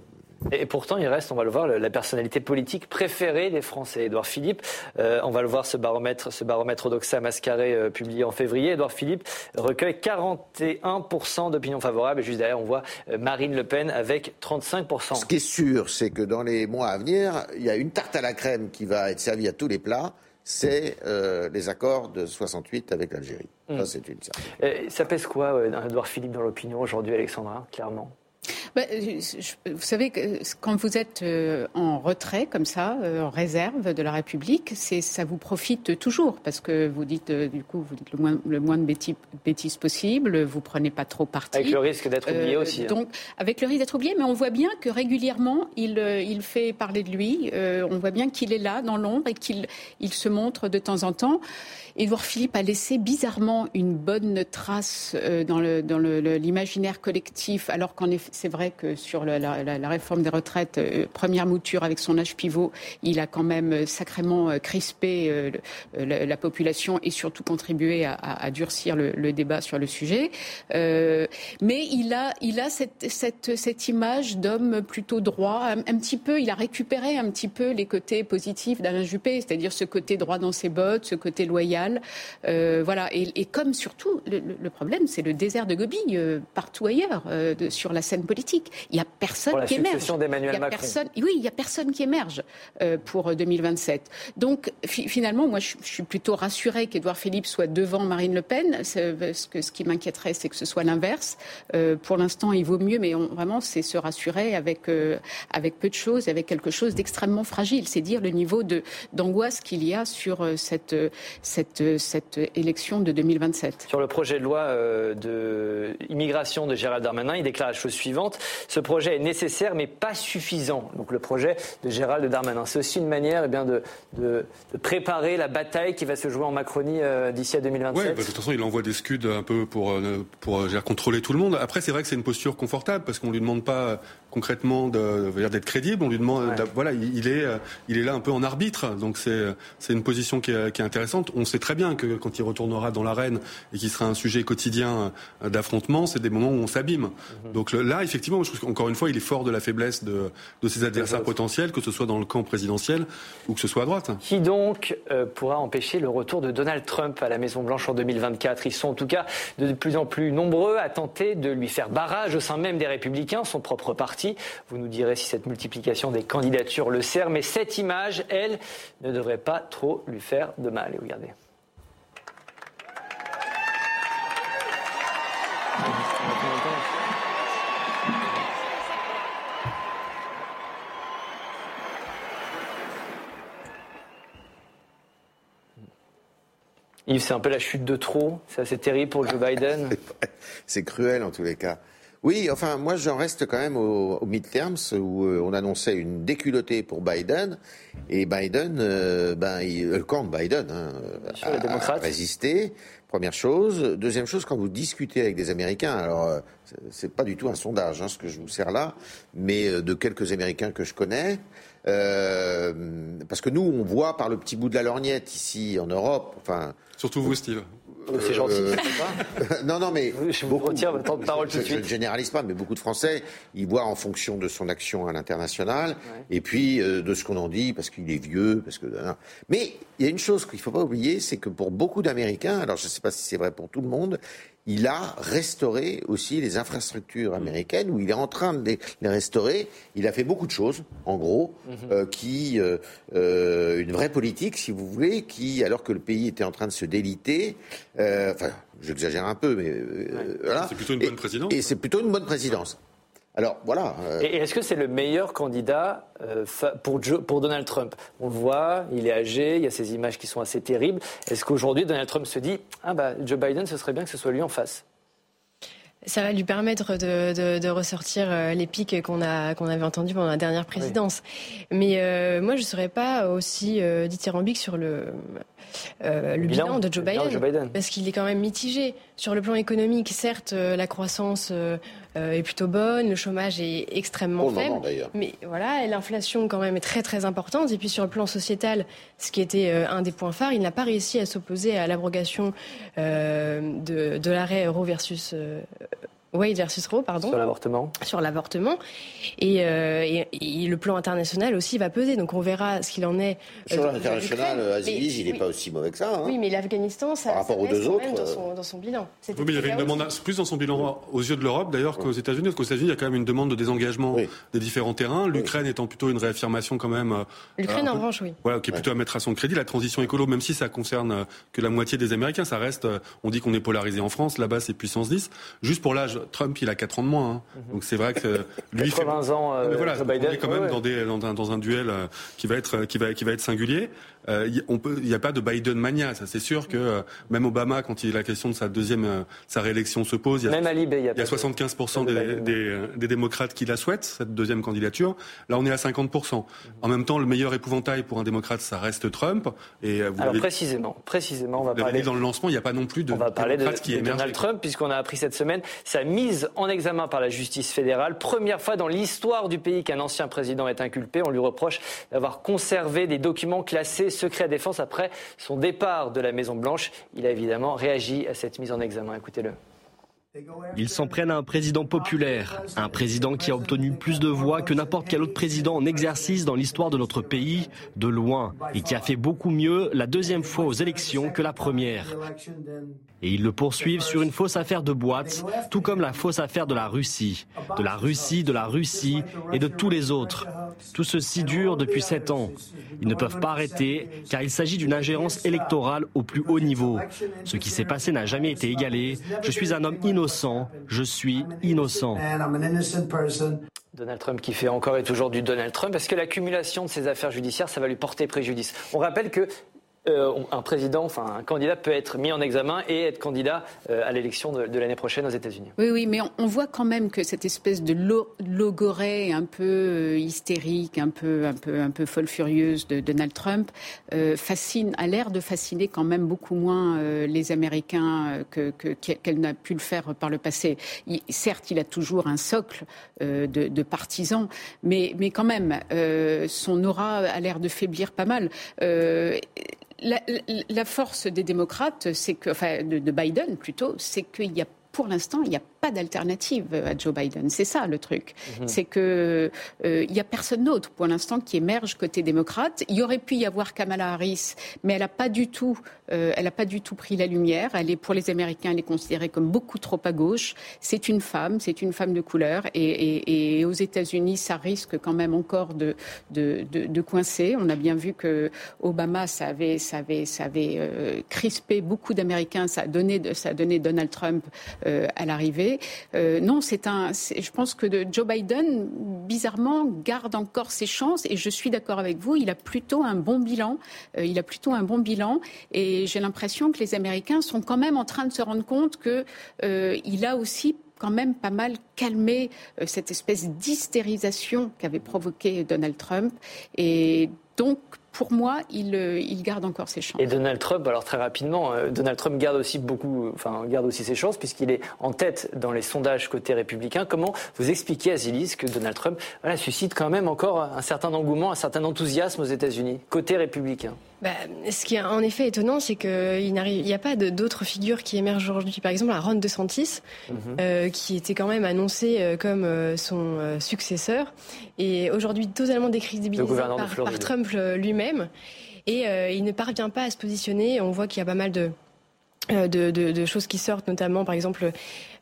Et pourtant, il reste, on va le voir, la personnalité politique préférée des Français. Édouard Philippe, euh, on va le voir, ce baromètre, ce baromètre Odoxa Mascaré euh, publié en février. Édouard Philippe recueille 41% d'opinion favorable. Et juste derrière, on voit Marine Le Pen avec 35%. ce qui est sûr, c'est que dans les mois à venir, il y a une tarte à la crème qui va être servie à tous les plats. C'est euh, les accords de 68 avec l'Algérie. Ça, c'est une. Euh, ça pèse quoi, euh, Édouard Philippe, dans l'opinion aujourd'hui, Alexandra, clairement? Bah, je- vous savez que quand vous êtes euh, en retrait comme ça, euh, en réserve de la République, c'est ça vous profite toujours parce que vous dites euh, du coup vous dites le moins, le moins de bêtises, bêtises possible, vous prenez pas trop parti. Avec le risque d'être oublié Euh, aussi. hein. Donc, avec le risque d'être oublié, mais on voit bien que régulièrement, il, il fait parler de lui. Euh, on voit bien qu'il est là, dans l'ombre, et qu'il il se montre de temps en temps. Édouard Philippe a laissé bizarrement une bonne trace euh, dans l'imaginaire collectif, alors qu'en effet, c'est vrai que sur la, réforme des retraites, euh, première mouture avec son âge pivot, il a quand même euh, sacrément crispé la, la population et surtout contribué à, durcir le, débat sur le sujet. Mais il a, il a cette, cette, cette image d'homme plutôt droit, un petit peu, il a récupéré un petit peu les côtés positifs d'Alain Juppé, c'est-à-dire ce côté droit dans ses bottes, ce côté loyal. Euh, voilà. Et, et comme surtout, le, problème, c'est le désert de Gobi euh, partout ailleurs euh, de- sur la scène politique. Il n'y a personne Pour la qui émerge. succession d'Emmanuel Macron. personne- oui, il n'y a personne qui émerge euh, pour euh, 2027. Donc, fi- finalement, moi, je, je suis plutôt rassurée qu'Édouard Philippe soit devant Marine Le Pen. Que ce qui m'inquiéterait, c'est que ce soit l'inverse. Euh, pour l'instant, il vaut mieux, mais on- vraiment, c'est se rassurer avec, euh, avec peu de choses, avec quelque chose d'extrêmement fragile. C'est dire le niveau de- d'angoisse qu'il y a sur euh, cette, euh, cette, euh, cette élection de 2027. Sur le projet de loi euh, de immigration de Gérald Darmanin, il déclare la chose suivante ce projet est nécessaire mais pas suffisant. Donc le projet de Gérald Darmanin, c'est aussi une manière eh bien, de, de- de préparer la bataille qui va se jouer en Macronie euh, d'ici à 2027. Ouais, bah, de toute façon, il envoie des scuds un peu pour, dire, contrôler tout le monde. Après, c'est vrai que c'est une posture confortable parce qu'on lui demande pas concrètement d'être crédible. On lui demande, Ouais. voilà, il est, euh, il est là un peu en arbitre. Donc c'est, c'est une position qui est, qui est intéressante. On sait très bien que quand il retournera dans l'arène et qu'il sera un sujet quotidien euh, d'affrontement, c'est des moments où on s'abîme. Donc le- là, effectivement, je trouve qu'encore une fois, il est fort de la faiblesse de, de ses adversaires potentiels, que ce soit dans le camp présidentiel ou que ce soit à droite. Qui donc euh, pourra empêcher le retour de Donald Trump à la Maison-Blanche en 2024 Ils sont en tout cas de plus en plus nombreux à tenter de lui faire barrage au sein même des Républicains, son propre parti. Parti. Vous nous direz si cette multiplication des candidatures le sert, mais cette image, elle, ne devrait pas trop lui faire de mal. Et regardez. Yves, c'est un peu la chute de trop. C'est assez terrible pour Joe Biden. c'est cruel en tous les cas. Oui, enfin, moi, j'en reste quand même au, au midterms où euh, on annonçait une déculottée pour Biden. Et Biden, euh, ben, il, le camp de Biden hein, a, a, résisté. Première chose. Deuxième chose, quand vous discutez avec des Américains, alors euh, c'est pas du tout un sondage, hein, ce que je vous sers là, mais euh, de quelques Américains que je connais, euh, parce que nous, on voit par le petit bout de la lorgnette ici en Europe, enfin. Surtout vous, Steve. C'est gentil. Euh, non, non, mais je vous retire votre temps de parole tout de suite. Je ne généralise pas, mais beaucoup de Français, ils voient en fonction de son action à l'international, ouais. et puis euh, de ce qu'on en dit, parce qu'il est vieux, parce que. Non. Mais il y a une chose qu'il ne faut pas oublier, c'est que pour beaucoup d'Américains, alors je ne sais pas si c'est vrai pour tout le monde, il a restauré aussi les infrastructures américaines, où il est en train de les, les restaurer. Il a fait beaucoup de choses, en gros, -hmm. euh, qui euh, euh, une vraie politique, si vous voulez, qui, alors que le pays était en train de se déliter, enfin, j'exagère un peu, mais ouais. voilà. C'est plutôt une bonne présidence. Et, et c'est plutôt une bonne présidence. Alors voilà. Euh... Et est-ce que c'est le meilleur candidat euh, pour, Joe, pour, Donald Trump? On le voit, il est âgé, il y a ces images qui sont assez terribles. Est-ce qu'aujourd'hui Donald Trump se dit ah bah Joe Biden, ce serait bien que ce soit lui en face? Ça va lui permettre de, de, de ressortir euh, les pics qu'on a qu'on avait entendus pendant la dernière présidence. Oui. Mais euh, moi, je ne serais pas aussi euh, dithyrambique sur le euh, le bilan, bilan, de Joe Biden, Joe Biden. parce qu'il est quand même mitigé sur le plan économique. Certes, euh, la croissance euh, est plutôt bonne, le chômage est extrêmement Pour faible, moment, mais voilà, l'inflation quand même est très très importante. Et puis sur le plan sociétal, ce qui était un des points phares, il n'a pas réussi à s'opposer à l'abrogation de, de l'arrêt Euro versus Wade versus Roe, pardon. Sur l'avortement. Sur l'avortement. Et, euh, et, et, le plan international aussi va peser. Donc on verra ce qu'il en est. Euh, Sur l'international, Aziz, il n'est oui, pas aussi mauvais que ça. Hein. Oui, mais l'Afghanistan, ça, Par rapport ça aux deux autres. Dans son, dans son bilan. Oui, mais il y avait une demande plus dans son bilan aux yeux de l'Europe, d'ailleurs, qu'aux États-Unis. Parce qu'aux États-unis, il y a quand même une demande de désengagement oui. des différents terrains. L'Ukraine étant plutôt une réaffirmation quand même. euh, L'Ukraine, en revanche, oui. Voilà, qui est plutôt à mettre à son crédit. La transition écolo, même si ça concerne que la moitié des Américains, ça reste. On dit qu'on est polarisé en France. Là-bas, c'est puissance 10. Juste pour l'âge, Trump, il a 4 ans de moins. Hein. Donc c'est vrai que lui 80 fait... ans euh, mais voilà, Joe Biden, on est quand même ouais. dans, des, dans, un, dans un duel euh, qui va être qui va qui va être singulier. Euh, on peut, il n'y a pas de Biden mania, ça c'est sûr que euh, même Obama, quand il la question de sa deuxième, euh, sa réélection se pose, il y a, même à Libé, il y a, il y a 75% des, des, des, des, démocrates qui la souhaitent cette deuxième candidature. Là, on est à 50%. En même temps, le meilleur épouvantail pour un démocrate, ça reste Trump. Et vous Alors précisément, précisément, on va parler. dans le lancement, il n'y a pas non plus de on va parler de, qui de Donald Trump, puisqu'on a appris cette semaine sa mise en examen par la justice fédérale. Première fois dans l'histoire du pays qu'un ancien président est inculpé. On lui reproche d'avoir conservé des documents classés secret à défense après son départ de la Maison Blanche. Il a évidemment réagi à cette mise en examen. Écoutez-le. Ils s'en prennent à un président populaire, un président qui a obtenu plus de voix que n'importe quel autre président en exercice dans l'histoire de notre pays, de loin, et qui a fait beaucoup mieux la deuxième fois aux élections que la première. Et ils le poursuivent sur une fausse affaire de boîte, tout comme la fausse affaire de la Russie, de la Russie, de la Russie et de tous les autres. Tout ceci dure depuis sept ans. Ils ne peuvent pas arrêter car il s'agit d'une ingérence électorale au plus haut niveau. Ce qui s'est passé n'a jamais été égalé. Je suis un homme innocent. Je suis innocent. Donald Trump qui fait encore et toujours du Donald Trump. Est-ce que l'accumulation de ces affaires judiciaires, ça va lui porter préjudice? On rappelle que euh, un président, enfin un candidat peut être mis en examen et être candidat euh, à l'élection de, l'année prochaine aux États-Unis. Oui, oui, mais on, voit quand même que cette espèce de lo logorée un peu euh, hystérique, un peu, un peu, folle furieuse de Donald Trump fascine, a l'air de fasciner quand même beaucoup moins les Américains que qu'elle qu n'a pu le faire par le passé. Certes, il a toujours un socle de, de, partisans, mais, mais quand même, son aura a l'air de faiblir pas mal la, force des démocrates, c'est que, enfin, de, de Biden plutôt, c'est qu'il y a pour l'instant, il n'y a pas d'alternative à Joe Biden. C'est ça le truc. Mhm. C'est que euh, il y a personne d'autre pour l'instant qui émerge côté démocrate. Il y aurait pu y avoir Kamala Harris, mais elle n'a pas du tout, euh, elle a pas du tout pris la lumière. Elle est pour les Américains, elle est considérée comme beaucoup trop à gauche. C'est une femme, c'est une femme de couleur, et, et- et aux États-Unis, ça risque quand même encore de, de, de, de coincer. On a bien vu que Obama, ça avait, ça avait, ça avait euh, crispé beaucoup d'Américains. Ça a donné, ça a donné Donald Trump euh, à l'arrivée. Euh, non, c'est un. Je pense que Joe Biden, bizarrement, garde encore ses chances. Et je suis d'accord avec vous. Il a plutôt un bon bilan. Euh, il a plutôt un bon bilan. Et j'ai l'impression que les Américains sont quand même en train de se rendre compte que euh, il a aussi quand même pas mal calmé cette espèce d'hystérisation qu'avait provoqué Donald Trump. Et donc, pour moi, il, euh, il garde encore ses chances. Et Donald Trump, alors très rapidement, euh, Donald Trump garde aussi beaucoup, enfin garde aussi ses chances puisqu'il est en tête dans les sondages côté républicain. Comment vous expliquez, Azilis, que Donald Trump suscite quand même encore un certain engouement, un certain enthousiasme aux États-Unis côté républicain? Bah, ce qui est en effet étonnant, c'est qu'il n'y a pas d'autres figures qui émergent aujourd'hui. Par exemple, la Ron DeSantis, Mhm. euh, qui était quand même annoncé euh, comme euh, son euh, successeur, et aujourd'hui totalement Le décrédibilisé par, par Trump lui-même. Et euh, il ne parvient pas à se positionner. On voit qu'il y a pas mal de, de, de- de choses qui sortent, notamment par exemple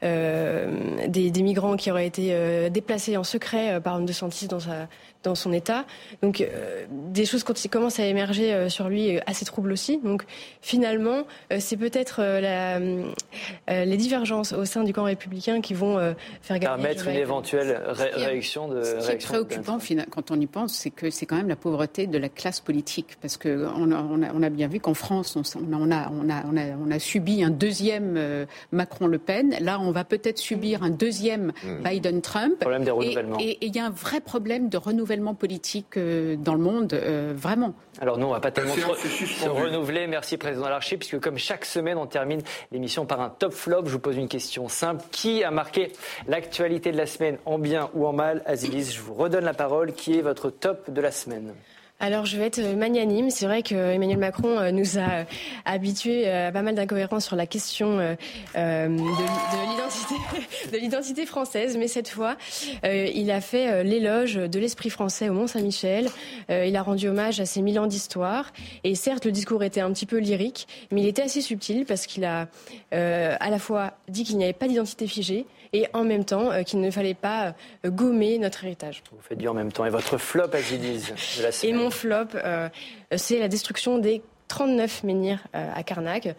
euh, des, des migrants qui auraient été euh, déplacés en secret euh, par Ron DeSantis dans, sa, dans son État. Donc euh, des choses quand- commencent à émerger euh, sur lui, euh, assez troubles aussi. Donc finalement, euh, c'est peut-être euh, la, euh, les divergences au sein du camp républicain qui vont euh, faire gagner. Permettre une éventuelle ré- réaction de. Ce qui est réaction préoccupant quand on y pense, c'est que c'est quand même la pauvreté de la classe politique. Parce qu'on a, on a, on a bien vu qu'en France, on, a, on, a, on, a, on, a, on a subi un deuxième euh, Macron-Le Pen. Là, on va peut-être subir un deuxième Hmm. Biden-Trump. Problème des Et- renouvellements. Et et il y a un vrai problème de renouvellement politique euh, dans le monde, euh, vraiment. Alors nous, on va pas tellement se, renouveler. Merci Président Larcher, puisque comme chaque semaine, on termine l'émission par un top flop. Je vous pose une question simple. Qui a marqué l'actualité de la semaine en bien ou en mal? Azilis, je vous redonne la parole. Qui est votre top de la semaine? Alors je vais être magnanime. C'est vrai que Emmanuel Macron euh, nous a euh, habitués euh, à pas mal d'incohérences sur la question euh, euh, de, de l'identité de l'identité française, mais cette fois, euh, il a fait euh, l'éloge de l'esprit français au Mont Saint-Michel. Euh, il a rendu hommage à ses mille ans d'histoire. Et certes, le discours était un petit peu lyrique, mais il était assez subtil parce qu'il a euh, à la fois dit qu'il n'y avait pas d'identité figée et en même temps euh, qu'il ne fallait pas euh, gommer notre héritage. Vous faites du en même temps. Et votre flop Azilis de la Et mon flop, euh, c'est la destruction des 39 menhirs à Carnac.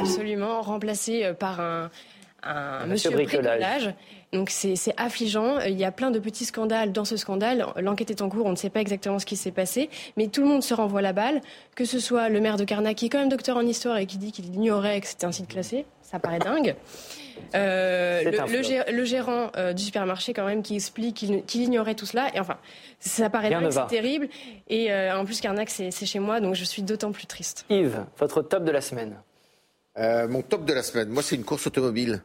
Absolument, remplacé euh, par un, un Monsieur monsieur bricolage. bricolage. Donc c'est c'est affligeant. Il y a plein de petits scandales dans ce scandale. L'enquête est en cours, on ne sait pas exactement ce qui s'est passé, mais tout le monde se renvoie la balle. Que ce soit le maire de Carnac, qui est quand même docteur en histoire et qui dit qu'il ignorait que c'était un site classé, ça paraît dingue. Euh, le, gérant euh, du supermarché quand même qui explique qu'il ignorait tout cela. Et enfin, ça paraît dingue, c'est terrible. Et euh, en plus, Carnac, c'est chez moi, donc je suis d'autant plus triste. Yves, votre top de la semaine Euh, mon top de la semaine, moi c'est une course automobile.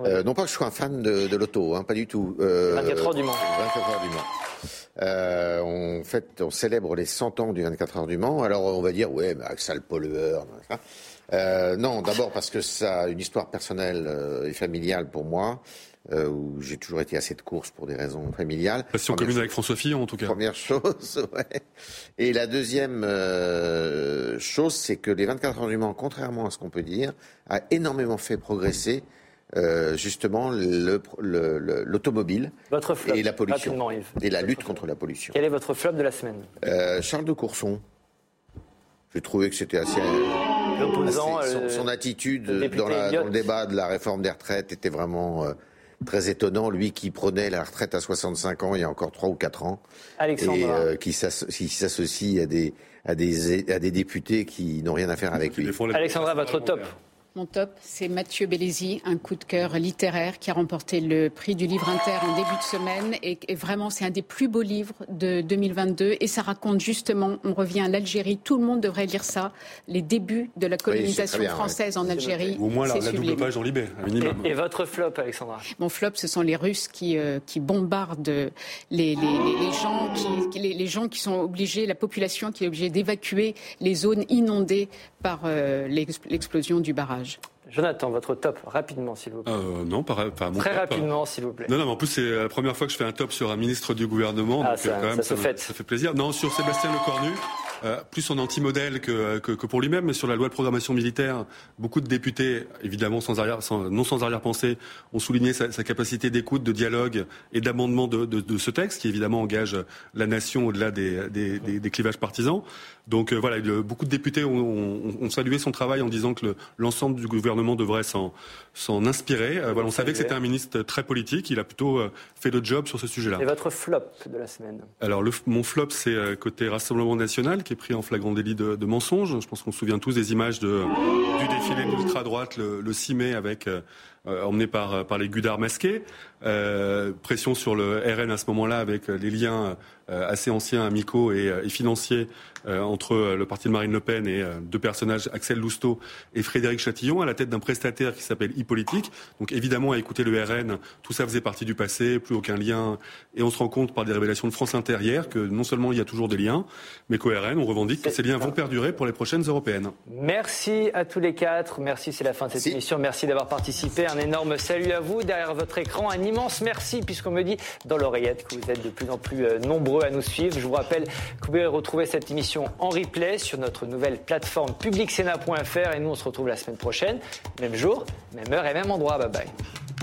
Euh, non pas que je sois un fan de, de l'auto, hein, pas du tout. Euh, 24 heures du Mans. 24 heures du Mans. Euh, on, fait, on célèbre les 100 ans du 24 heures du Mans. Alors on va dire, ouais, mais sale pollueur. machin. Euh, non, d'abord parce que ça a une histoire personnelle euh, et familiale pour moi, euh, où j'ai toujours été assez de course pour des raisons familiales. Passion Première commune avec François Fillon, en tout cas. Première chose, ouais. Et la deuxième euh, chose, c'est que les 24 heures du Mans, contrairement à ce qu'on peut dire, a énormément fait progresser euh, justement le- le- le- l'automobile et la pollution Yves. et la lutte contre la pollution. Quel est votre flop de la semaine? Euh, Charles de Courson, j'ai trouvé que c'était assez. L'opposant, son, euh, son attitude le dans, la- Elliott. dans le débat de la réforme des retraites était vraiment euh, très étonnant. Lui qui prenait la retraite à 65 ans il y a encore 3 ou 4 ans. Alexandra. Et euh, qui s'asso- qui s'associe à des, à, des, à des députés qui n'ont rien à faire avec lui. Alexandra, votre top Mon top, c'est Mathieu Bellesi, un coup de cœur littéraire qui a remporté le prix du livre inter en début de semaine. Et, et vraiment, c'est un des plus beaux livres de 2022. Et ça raconte justement, on revient à l'Algérie, tout le monde devrait lire ça, les débuts de la colonisation bien, ouais. française en Algérie. Ou au moins la, double page dans Libé, un minimum. Et, et votre flop, Alexandra? Mon flop, ce sont les Russes qui, euh, qui bombardent les, les, les, les gens qui, les, les gens qui sont obligés, la population qui est obligée d'évacuer les zones inondées par euh, l'ex- l'explosion du barrage. Jonathan, votre top, rapidement, s'il vous plaît. Euh, non, pas, pas mon Très top. rapidement, s'il vous plaît. Non, non, mais en plus, c'est la première fois que je fais un top sur un ministre du gouvernement. Ah, donc, ça- euh, quand même, ça se me- ça fait plaisir. Non, sur Sébastien Lecornu, euh, plus en anti-modèle que, que, que pour lui-même, mais sur la loi de programmation militaire, beaucoup de députés, évidemment sans arrière, sans- non sans arrière-pensée, ont souligné sa, sa capacité d'écoute, de dialogue et d'amendement de, de, de ce texte, qui évidemment engage la nation au-delà des, des, des- des clivages partisans. Donc euh, voilà, il- beaucoup de députés ont, ont- ont salué son travail en disant que le- l'ensemble du gouvernement devrait s'en inspirer. Euh, voilà, on savait que c'était un ministre très politique. Il a plutôt fait le job sur ce sujet-là. Et votre flop de la semaine? Alors le, mon flop, c'est côté Rassemblement National, qui pris en flagrant délit de, mensonge. Je pense qu'on se souvient tous des images du défilé de l'ultra-droite le, le 6 mai, avec, euh, emmené par, par les gudards masqués. Euh, pression sur le RN à ce moment-là, avec les liens assez anciens, amicaux et, euh, et financiers euh, entre euh, le parti de Marine Le Pen et euh, deux personnages, Axel Lousteau et Frédéric Chatillon, à la tête d'un prestataire qui s'appelle e-politique. Donc évidemment, à écouter le RN, tout ça faisait partie du passé, plus aucun lien. Et on se rend compte par des révélations de France Inter hier que non seulement il y a toujours des liens, mais qu'au RN, on revendique que ces liens vont perdurer pour les prochaines européennes. Merci à tous les quatre. Merci, c'est la fin de cette émission. Merci d'avoir participé. Un énorme salut à vous derrière votre écran. Un immense merci, puisqu'on me dit dans l'oreillette que vous êtes de plus en plus euh, à nous suivre. Je vous rappelle que vous pouvez retrouver cette émission en replay sur notre nouvelle plateforme publicsena.fr. Et nous, on se retrouve la semaine prochaine, même jour, même heure et même endroit. Bye bye.